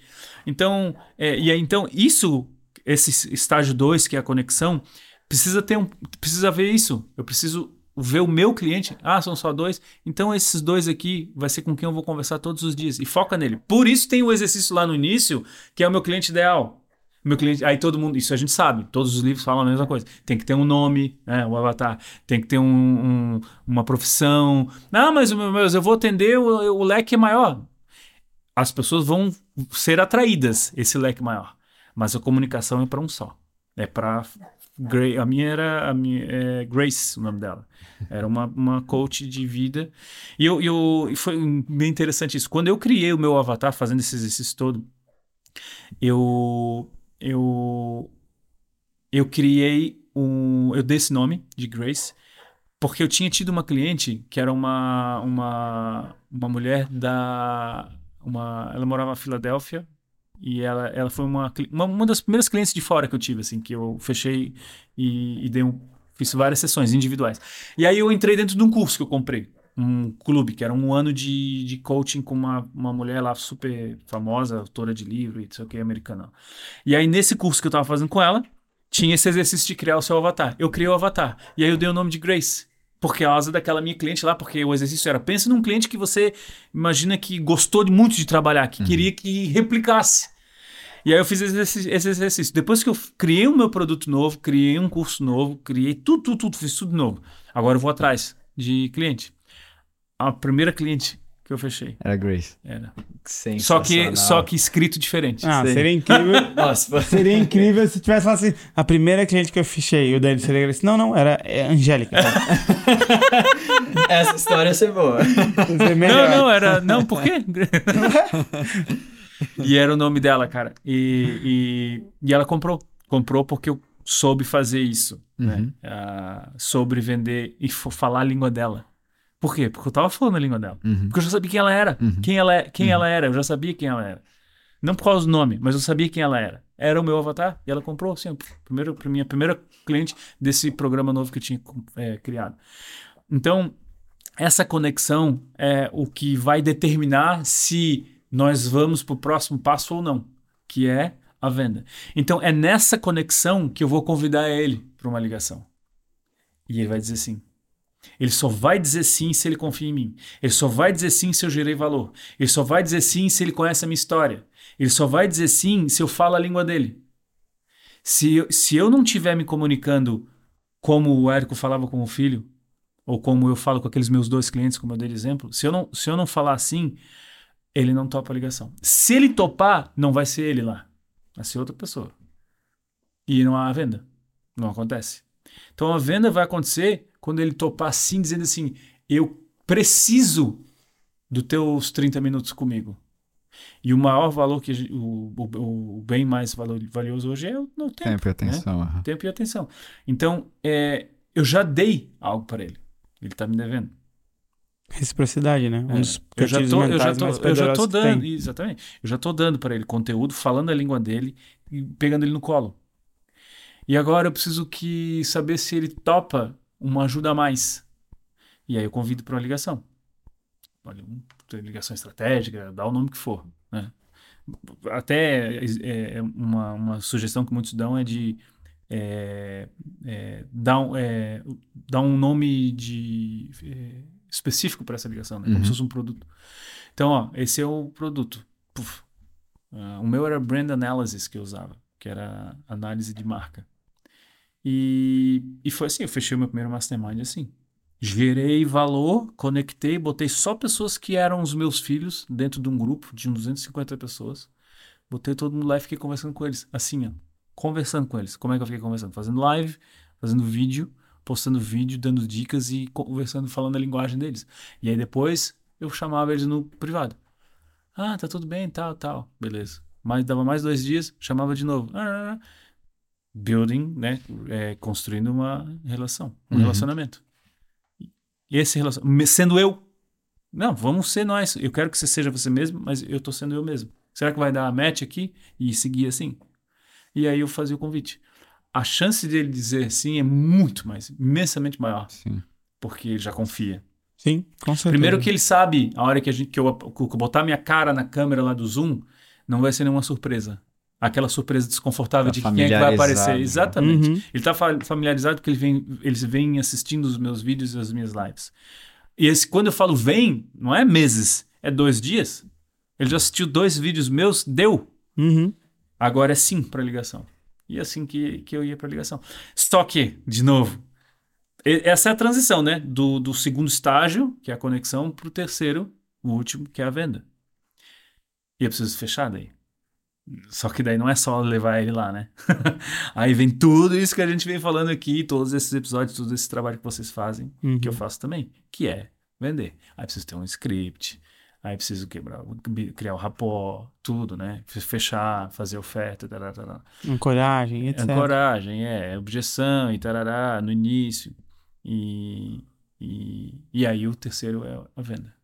Então, é, e aí, então, isso, esse estágio 2, que é a conexão, precisa ter um. Precisa ver isso. Eu preciso ver o meu cliente. Ah, são só dois. Então, esses dois aqui vai ser com quem eu vou conversar todos os dias. E foca nele. Por isso tem o exercício lá no início, que é o meu cliente ideal. Meu cliente, aí todo mundo, isso a gente sabe, todos os livros falam a mesma coisa. Tem que ter um nome, né, o avatar, tem que ter um- um- uma profissão. Não, mas, meu- eu vou atender, o, o leque é maior. As pessoas vão ser atraídas, esse leque maior. Mas a comunicação é para um só. É para. A minha era a minha, é Grace, o nome dela. Era uma, uma coach de vida. E, eu, eu, foi bem interessante isso. Quando eu criei o meu avatar, fazendo esse exercício todo, eu, eu, eu criei um. Eu dei esse nome de Grace, porque eu tinha tido uma cliente que era uma, uma, uma mulher da. Uma, ela morava na Filadélfia e ela, ela foi uma, uma, uma das primeiras clientes de fora que eu tive, assim, que eu fechei e, e dei um, fiz várias sessões individuais. E aí eu entrei dentro de um curso que eu comprei, um clube, que era um ano de, de coaching com uma, uma mulher lá super famosa, autora de livro e não sei o que, americana. E aí nesse curso que eu tava fazendo com ela, tinha esse exercício de criar o seu avatar. Eu criei o avatar. E aí eu dei o nome de Grace. Por causa daquela minha cliente lá, porque o exercício era: pense num cliente que você imagina que gostou de muito de trabalhar, que queria que replicasse. E aí eu fiz esse exercício, esse exercício. Depois que eu criei o meu produto novo, criei um curso novo, criei tudo, tudo, tudo, fiz tudo novo. Agora eu vou atrás de cliente. A primeira cliente que eu fechei Era Grace. era. Só que, só que escrito diferente. Ah, seria incrível. Nossa, Seria incrível se tivesse falado assim, a primeira cliente que eu fechei, o Dani seria assim, não, não, era é, Angélica. tá? essa história ia ser boa. Não, não, era. Não, por quê? e era o nome dela, cara. E, e, e ela comprou. Comprou porque eu soube fazer isso. Né? Uhum. Ah, sobre vender e falar a língua dela. Por quê? Porque eu tava falando a língua dela. Uhum. Porque eu já sabia quem ela era. Uhum. Quem, ela, é- quem ela era. Eu já sabia quem ela era. Não por causa do nome, mas eu sabia quem ela era. Era o meu avatar e ela comprou, assim, primeiro, minha primeira cliente desse programa novo que eu tinha é, criado. Então, essa conexão é o que vai determinar se nós vamos para o próximo passo ou não, que é a venda. Então, é nessa conexão que eu vou convidar ele para uma ligação. E ele vai dizer sim. Ele só vai dizer sim se ele confia em mim. Ele só vai dizer sim se eu gerei valor. Ele só vai dizer sim se ele conhece a minha história. Ele só vai dizer sim se eu falo a língua dele. Se eu, se eu não estiver me comunicando como o Érico falava com o filho, ou como eu falo com aqueles meus dois clientes, como eu dei de exemplo, se eu não, se eu não falar assim, ele não topa a ligação. Se ele topar, não vai ser ele lá. Vai ser outra pessoa. E não há venda. Não acontece. Então a venda vai acontecer quando ele topar assim, dizendo assim: eu preciso dos teus 30 minutos comigo. E o maior valor que o, o, o bem mais valioso hoje é o, tempo. Tempo e né? atenção. aham. Tempo e atenção. Então, é, eu já dei algo para ele. Ele está me devendo. Reciprocidade, né? Um É, dos eu já tô, eu já tô, mais eu já tô dando, tem. exatamente. Eu já tô dando para ele conteúdo, falando a língua dele e pegando ele no colo. E agora eu preciso que saber se ele topa uma ajuda a mais. E aí eu convido para uma ligação. Ligação estratégica, dá o nome que for, né? Até é, é, uma, uma sugestão que muitos dão é de é, é, dar, um, é, dar um nome de, é, específico para essa ligação, né? como Uhum. se fosse um produto. Então, ó, esse é o produto. Ah, o meu era brand analysis que eu usava, que era análise de marca. E, e foi assim, eu fechei meu primeiro mastermind assim. Gerei valor, conectei, botei só pessoas que eram os meus filhos dentro de um grupo de uns 250 pessoas. Botei todo mundo lá e fiquei conversando com eles. Assim, ó. Conversando com eles. Como é que eu fiquei conversando? Fazendo live, fazendo vídeo, postando vídeo, dando dicas e conversando, falando a linguagem deles. E aí depois eu chamava eles no privado. Ah, tá tudo bem, tal, tal. Beleza. Mas dava mais dois dias, chamava de novo. Ah, building, né? É, construindo uma relação, um Uhum. relacionamento. E esse relacionamento, sendo eu. Não, vamos ser nós. Eu quero que você seja você mesmo, mas eu tô sendo eu mesmo. Será que vai dar match aqui e seguir assim? E aí eu fazia o convite. A chance dele dizer sim é muito mais, imensamente maior, Sim. porque ele já confia. Sim, com certeza. Primeiro que ele sabe, a hora que, a gente, que, eu, que eu botar minha cara na câmera lá do Zoom, não vai ser nenhuma surpresa. Aquela surpresa desconfortável Tá de quem é que vai aparecer. né? Exatamente. Uhum. Ele está familiarizado porque ele vem, eles vêm assistindo os meus vídeos e as minhas lives. E esse, quando eu falo vem, não é meses, é dois dias. Ele já assistiu dois vídeos meus, deu. Uhum. Agora é sim para ligação. E é assim que, que eu ia para ligação. Só que, de novo, essa é a transição, né? Do, do segundo estágio, que é a conexão, para o terceiro, o último, que é a venda. E eu preciso fechar daí. Só que daí não é só levar ele lá, né? Aí vem tudo isso que a gente vem falando aqui, todos esses episódios, todo esse trabalho que vocês fazem, Uhum. que eu faço também, que é vender. Aí preciso ter um script, aí preciso quebrar, criar o rapó, tudo, né? Fechar, fazer oferta, tarará, tarará. Ancoragem, etc. Ancoragem, é, objeção e tarará no início. E, e, e aí o terceiro é a venda.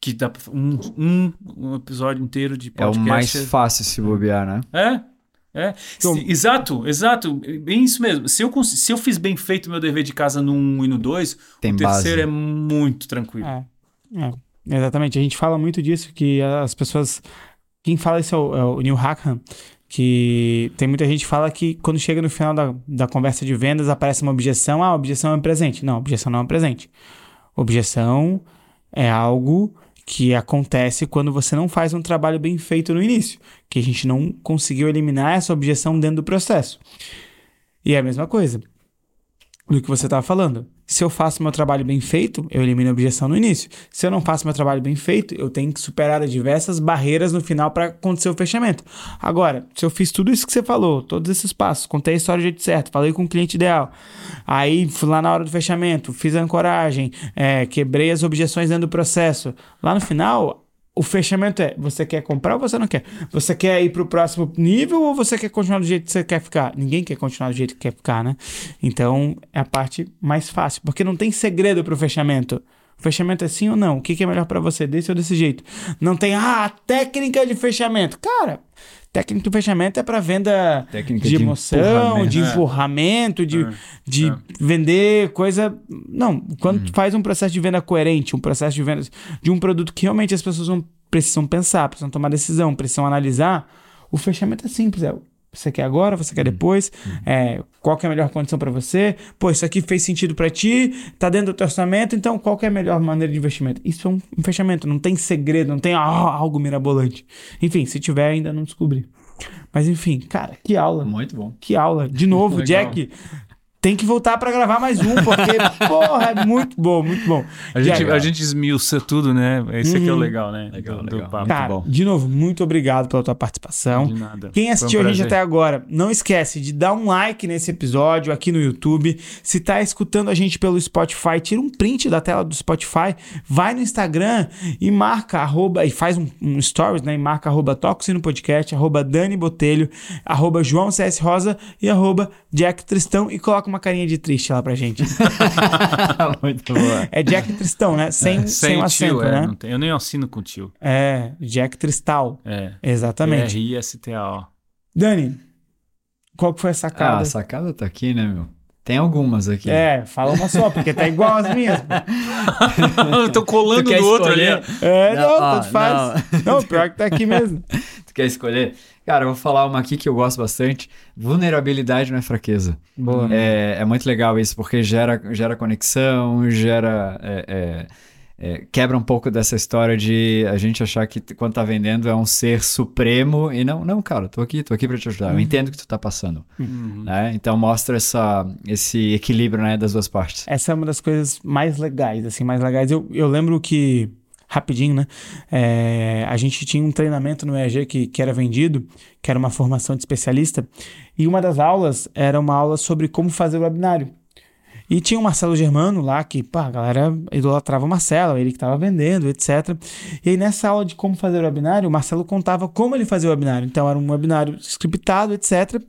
Que dá pra, um, um, um episódio inteiro de É o podcast. mais fácil se bobear, né? É, é. Então- Se- exato, exato. Bem isso mesmo. Se eu, se eu fiz bem feito meu dever de casa no 1 e no 2, Tem o base. terceiro é muito tranquilo. É, é, exatamente. A gente fala muito disso, que as pessoas. Quem fala isso é o, é o Neil Hackham, que tem muita gente que fala que quando chega no final da, da conversa de vendas aparece uma objeção. Ah, objeção é um presente. Não, objeção não é um presente. Objeção é algo que acontece quando você não faz um trabalho bem feito no início, que a gente não conseguiu eliminar essa objeção dentro do processo. E é a mesma coisa do que você estava falando. Se eu faço meu trabalho bem feito, eu elimino a objeção no início. Se eu não faço meu trabalho bem feito, eu tenho que superar diversas barreiras no final para acontecer o fechamento. Agora, se eu fiz tudo isso que você falou, todos esses passos, contei a história do jeito certo, falei com o cliente ideal, aí fui lá na hora do fechamento, fiz a ancoragem, é, quebrei as objeções dentro do processo, lá no final. O fechamento é: você quer comprar ou você não quer? Você quer ir para o próximo nível ou você quer continuar do jeito que você quer ficar? Ninguém quer continuar do jeito que quer ficar, né? Então é a parte mais fácil, porque não tem segredo para o fechamento. O fechamento é sim ou não? O que, que é melhor para você, desse ou desse jeito? Não tem, ah, técnica de fechamento. Cara, técnica de fechamento é para venda Técnica de de emoção, de empurramento. empurramento, de, É, de é. vender coisa. Não, quando tu faz um processo de venda coerente, um processo de venda de um produto que realmente as pessoas vão, precisam pensar, precisam tomar decisão, precisam analisar, o fechamento é simples. É, você quer agora, você quer depois, é, qual que é a melhor condição para você? Pô, isso aqui fez sentido para ti, tá dentro do teu orçamento, então qual que é a melhor maneira de investimento? Isso é um, fechamento, não tem segredo, não tem ah, algo mirabolante. Enfim, se tiver, ainda não descobri. Mas enfim, cara, que aula. Muito bom. Que aula. De novo. Jack. Tem que voltar pra gravar mais um, porque, porra, é muito bom, muito bom. A gente, a gente esmiuça tudo, né? Esse aqui é o Uhum. legal, né? Legal, do, do legal. papo. Cara, bom. de novo, muito obrigado pela tua participação. De nada. Quem assistiu um a gente até agora, não esquece de dar um like nesse episódio aqui no YouTube. Se tá escutando a gente pelo Spotify, tira um print da tela do Spotify, vai no Instagram e marca arroba, e faz um, um stories, né? E marca arroba Toco no podcast, arroba Dani Botelho, arroba João CS Rosa e arroba Jack Tristão e coloca uma carinha de triste lá pra gente. Muito boa. É Jack Tristão, né? Sem, sem, Sem o acento, tio, é, né? não tem- eu nem assino com tio. É, Jack Tristal. É. Exatamente. R-I-S-T-A-O. Dani, qual que foi a Ah, sacada? a sacada tá aqui, né, meu? Tem algumas aqui. É, fala uma só, porque tá igual as minhas. eu tô colando quer no outro ali. escolher? É, não, Não, ó, tanto faz. Não. pior que tá aqui mesmo. Tu quer escolher? Cara, eu vou falar uma aqui que eu gosto bastante. Vulnerabilidade não é fraqueza. Boa. É, é muito legal isso, porque gera, gera conexão, gera. é, é, é, quebra um pouco dessa história de a gente achar que quando tá vendendo é um ser supremo e não, não, cara, tô aqui, tô aqui pra te ajudar. Eu entendo o que tu tá passando. Uhum. né? Então mostra essa, esse equilíbrio né, das duas partes. Essa é uma das coisas mais legais, assim, mais legais. Eu, eu lembro que, rapidinho, né? é, a gente tinha um treinamento no EAG que, que era vendido, que era uma formação de especialista, e uma das aulas era uma aula sobre como fazer o webinário. E tinha o Marcelo Germano lá, que, pá, a galera idolatrava o Marcelo, ele que estava vendendo, etc. E aí, nessa aula de como fazer o webinário, o Marcelo contava como ele fazia o webinário. Então, era um webinário scriptado, etc.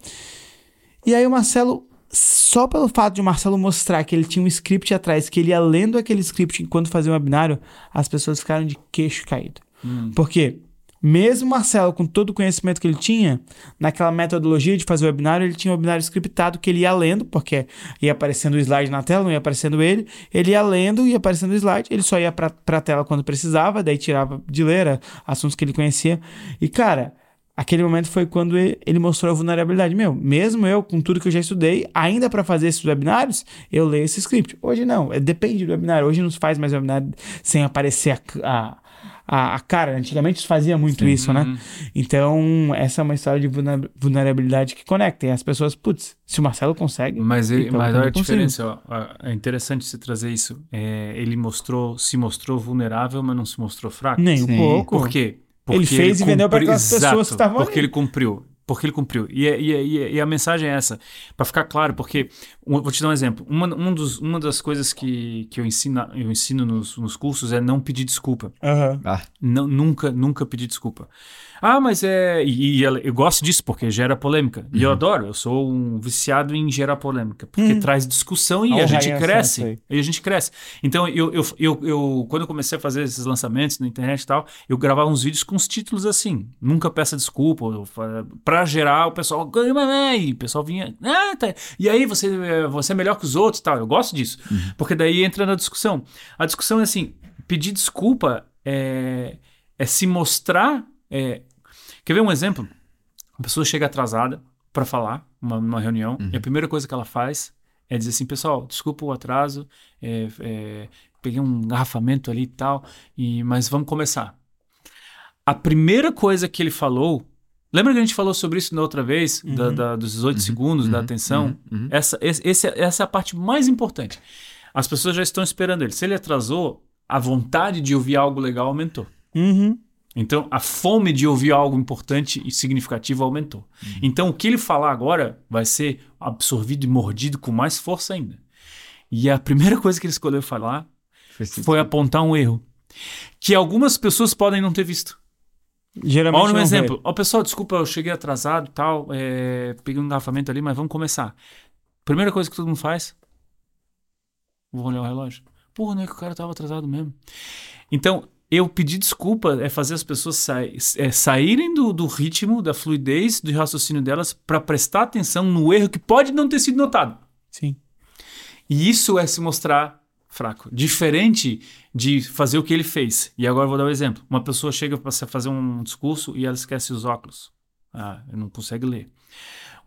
E aí, o Marcelo, só pelo fato de o Marcelo mostrar que ele tinha um script atrás, que ele ia lendo aquele script enquanto fazia o webinário, as pessoas ficaram de queixo caído. Hum. Porque, mesmo o Marcelo, com todo o conhecimento que ele tinha, naquela metodologia de fazer o webinário, ele tinha um webinário scriptado que ele ia lendo, porque ia aparecendo o slide na tela, não ia aparecendo ele. Ele ia lendo, ia aparecendo o slide, ele só ia pra, pra tela quando precisava, daí tirava de ler assuntos que ele conhecia. E, cara, aquele momento foi quando ele mostrou a vulnerabilidade. Meu, mesmo eu, com tudo que eu já estudei, ainda para fazer esses webinários, eu leio esse script. Hoje não, é- depende do webinário. Hoje não se faz mais webinário sem aparecer a, a, a, a cara. Antigamente se fazia muito isso, né? Uhum. Então, essa é uma história de vulner- vulnerabilidade que conecta. E as pessoas, putz, se o Marcelo consegue. Mas, ele, então mas olha a diferença, ó, é interessante você trazer isso. É, ele mostrou, se mostrou vulnerável, mas não se mostrou fraco. Nem um Sim. pouco. Por quê? Ele fez e vendeu cumpriu- aquelas pessoas que estavam Porque ali. ele cumpriu. Porque ele cumpriu. E, é- e, é- e, é- e a mensagem é essa. Para ficar claro, porque. um- vou te dar um exemplo. Uma, um dos, uma das coisas que, que eu ensino, eu ensino nos, nos cursos é não pedir desculpa. Aham. Ah, Não, nunca, nunca pedir desculpa. Ah, mas é. E, e eu gosto disso porque gera polêmica. E eu adoro, eu sou um viciado em gerar polêmica. Porque Uhum. traz discussão e Olha a gente cresce. E a gente cresce. Então, eu, eu, eu, eu- quando eu comecei a fazer esses lançamentos na internet e tal, eu gravava uns vídeos com os títulos assim. Nunca peça desculpa. Pra gerar, o pessoal. E o pessoal vinha. Ah, tá. E aí, você, é, você é melhor que os outros e tal. Eu gosto disso. Porque daí entra na discussão. A discussão é assim: pedir desculpa é, é se mostrar. É- Quer ver um exemplo? A pessoa chega atrasada para falar uma, numa reunião e a primeira coisa que ela faz é dizer assim, pessoal, desculpa o atraso, é, é, peguei um engarrafamento ali e tal, e, mas vamos começar. A primeira coisa que ele falou, lembra que a gente falou sobre isso na outra vez, da- da- dos 18 segundos da atenção? Essa, esse- esse- essa é a parte mais importante. As pessoas já estão esperando ele. Se ele atrasou, a vontade de ouvir algo legal aumentou. Uhum. Então, a fome de ouvir algo importante e significativo aumentou. Então, o que ele falar agora vai ser absorvido e mordido com mais força ainda. E a primeira coisa que ele escolheu falar foi foi apontar um erro que algumas pessoas podem não ter visto. Geralmente Olha um exemplo. Ó, pessoal, desculpa, eu cheguei atrasado e tal, é, peguei um engarrafamento ali, mas vamos começar. Primeira coisa que todo mundo faz, vou olhar o relógio. Porra, não é que o cara tava atrasado mesmo. Então, eu pedir desculpa é fazer as pessoas sai- é, saírem do, do ritmo, da fluidez, do raciocínio delas para prestar atenção no erro que pode não ter sido notado. Sim. E isso é se mostrar fraco. Diferente de fazer o que ele fez. E agora eu vou dar um exemplo. Uma pessoa chega para fazer um discurso e ela esquece os óculos. Ah, não consegue ler.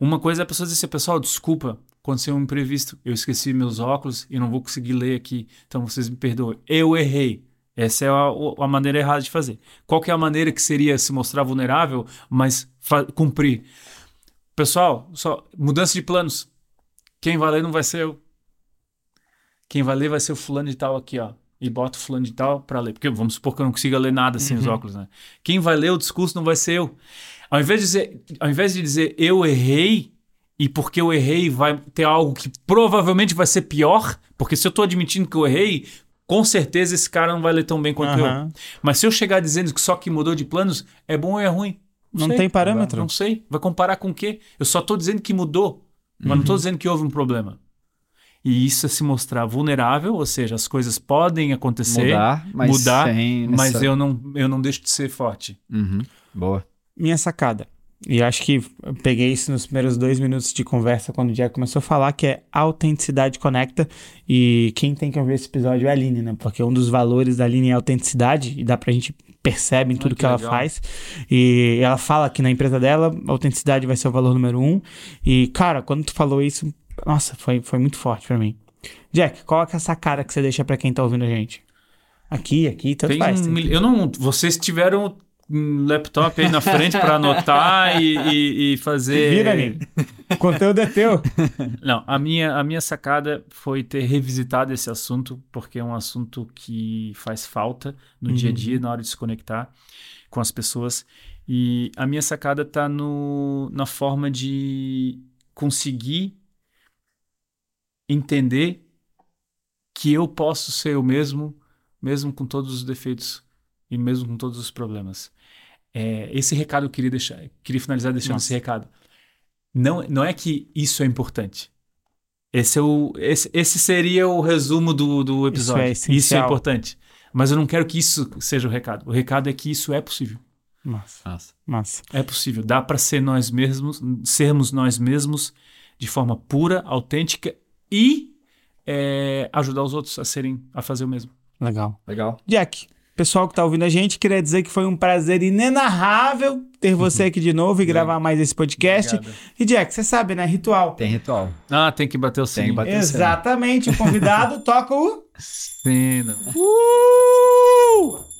Uma coisa é a pessoa dizer assim, pessoal, desculpa, aconteceu um imprevisto. Eu esqueci meus óculos e não vou conseguir ler aqui. Então vocês me perdoem. Eu errei. Essa é a, a maneira errada de fazer. Qual que é a maneira que seria se mostrar vulnerável, mas cumprir? Pessoal, só mudança de planos. Quem vai ler não vai ser eu. Quem vai ler vai ser o fulano de tal aqui, ó. E bota o fulano de tal pra ler. Porque vamos supor que eu não consiga ler nada sem os Uhum. óculos, né? Quem vai ler o discurso não vai ser eu. Ao invés de dizer, ao invés de dizer eu errei, e porque eu errei vai ter algo que provavelmente vai ser pior, porque se eu tô admitindo que eu errei, com certeza esse cara não vai ler tão bem quanto eu. Aham. Mas se eu chegar dizendo que só que mudou de planos, é bom ou é ruim? Não sei. tem parâmetro. Não sei. Vai comparar com o quê? Eu só tô dizendo que mudou, mas não tô dizendo que houve um problema. E isso é se mostrar vulnerável, ou seja, as coisas podem acontecer, Mudar, mas mudar, sem mas eu não, eu não deixo de ser forte. Uhum. Boa. minha sacada. E acho que peguei isso nos primeiros dois minutos de conversa quando o Jack começou a falar, que é autenticidade conecta. E quem tem que ouvir esse episódio é a Aline, né? Porque um dos valores da Aline é a autenticidade, e dá pra gente percebe em tudo que que, ela faz. E ela fala que na empresa dela, a autenticidade vai ser o valor número um. E, cara, quando tu falou isso, nossa, foi, foi muito forte pra mim. Jack, qual é essa cara que você deixa pra quem tá ouvindo a gente? Aqui, aqui, tanto Tem faz. um tem eu não, vocês tiveram laptop aí na frente para anotar e, e- e fazer. Vira, Aline. O conteúdo é teu. Não, a minha, a minha sacada foi ter revisitado esse assunto, porque é um assunto que faz falta no dia a dia, na hora de se conectar com as pessoas. E a minha sacada tá no, na forma de conseguir entender que eu posso ser eu mesmo, mesmo com todos os defeitos e mesmo com todos os problemas. É, esse recado eu queria deixar, queria finalizar deixando Nossa. esse recado. Não, não é que isso é importante. Esse, é o, esse, esse seria o resumo do, do episódio. é Isso é, importante. Mas eu não quero que isso seja o recado. O recado é que isso é possível. Massa, Nossa. massa. É possível. Dá para ser nós mesmos, sermos nós mesmos de forma pura, autêntica e é, ajudar os outros a serem, a fazer o mesmo. Legal. Legal. Jack, pessoal que tá ouvindo a gente, queria dizer que foi um prazer inenarrável ter você aqui de novo e gravar mais esse podcast. Obrigado. E Jack, você sabe, né? Ritual. Tem ritual. Ah, tem que bater o Tem que bater. Exatamente. O convidado toca o. Cena. Uh!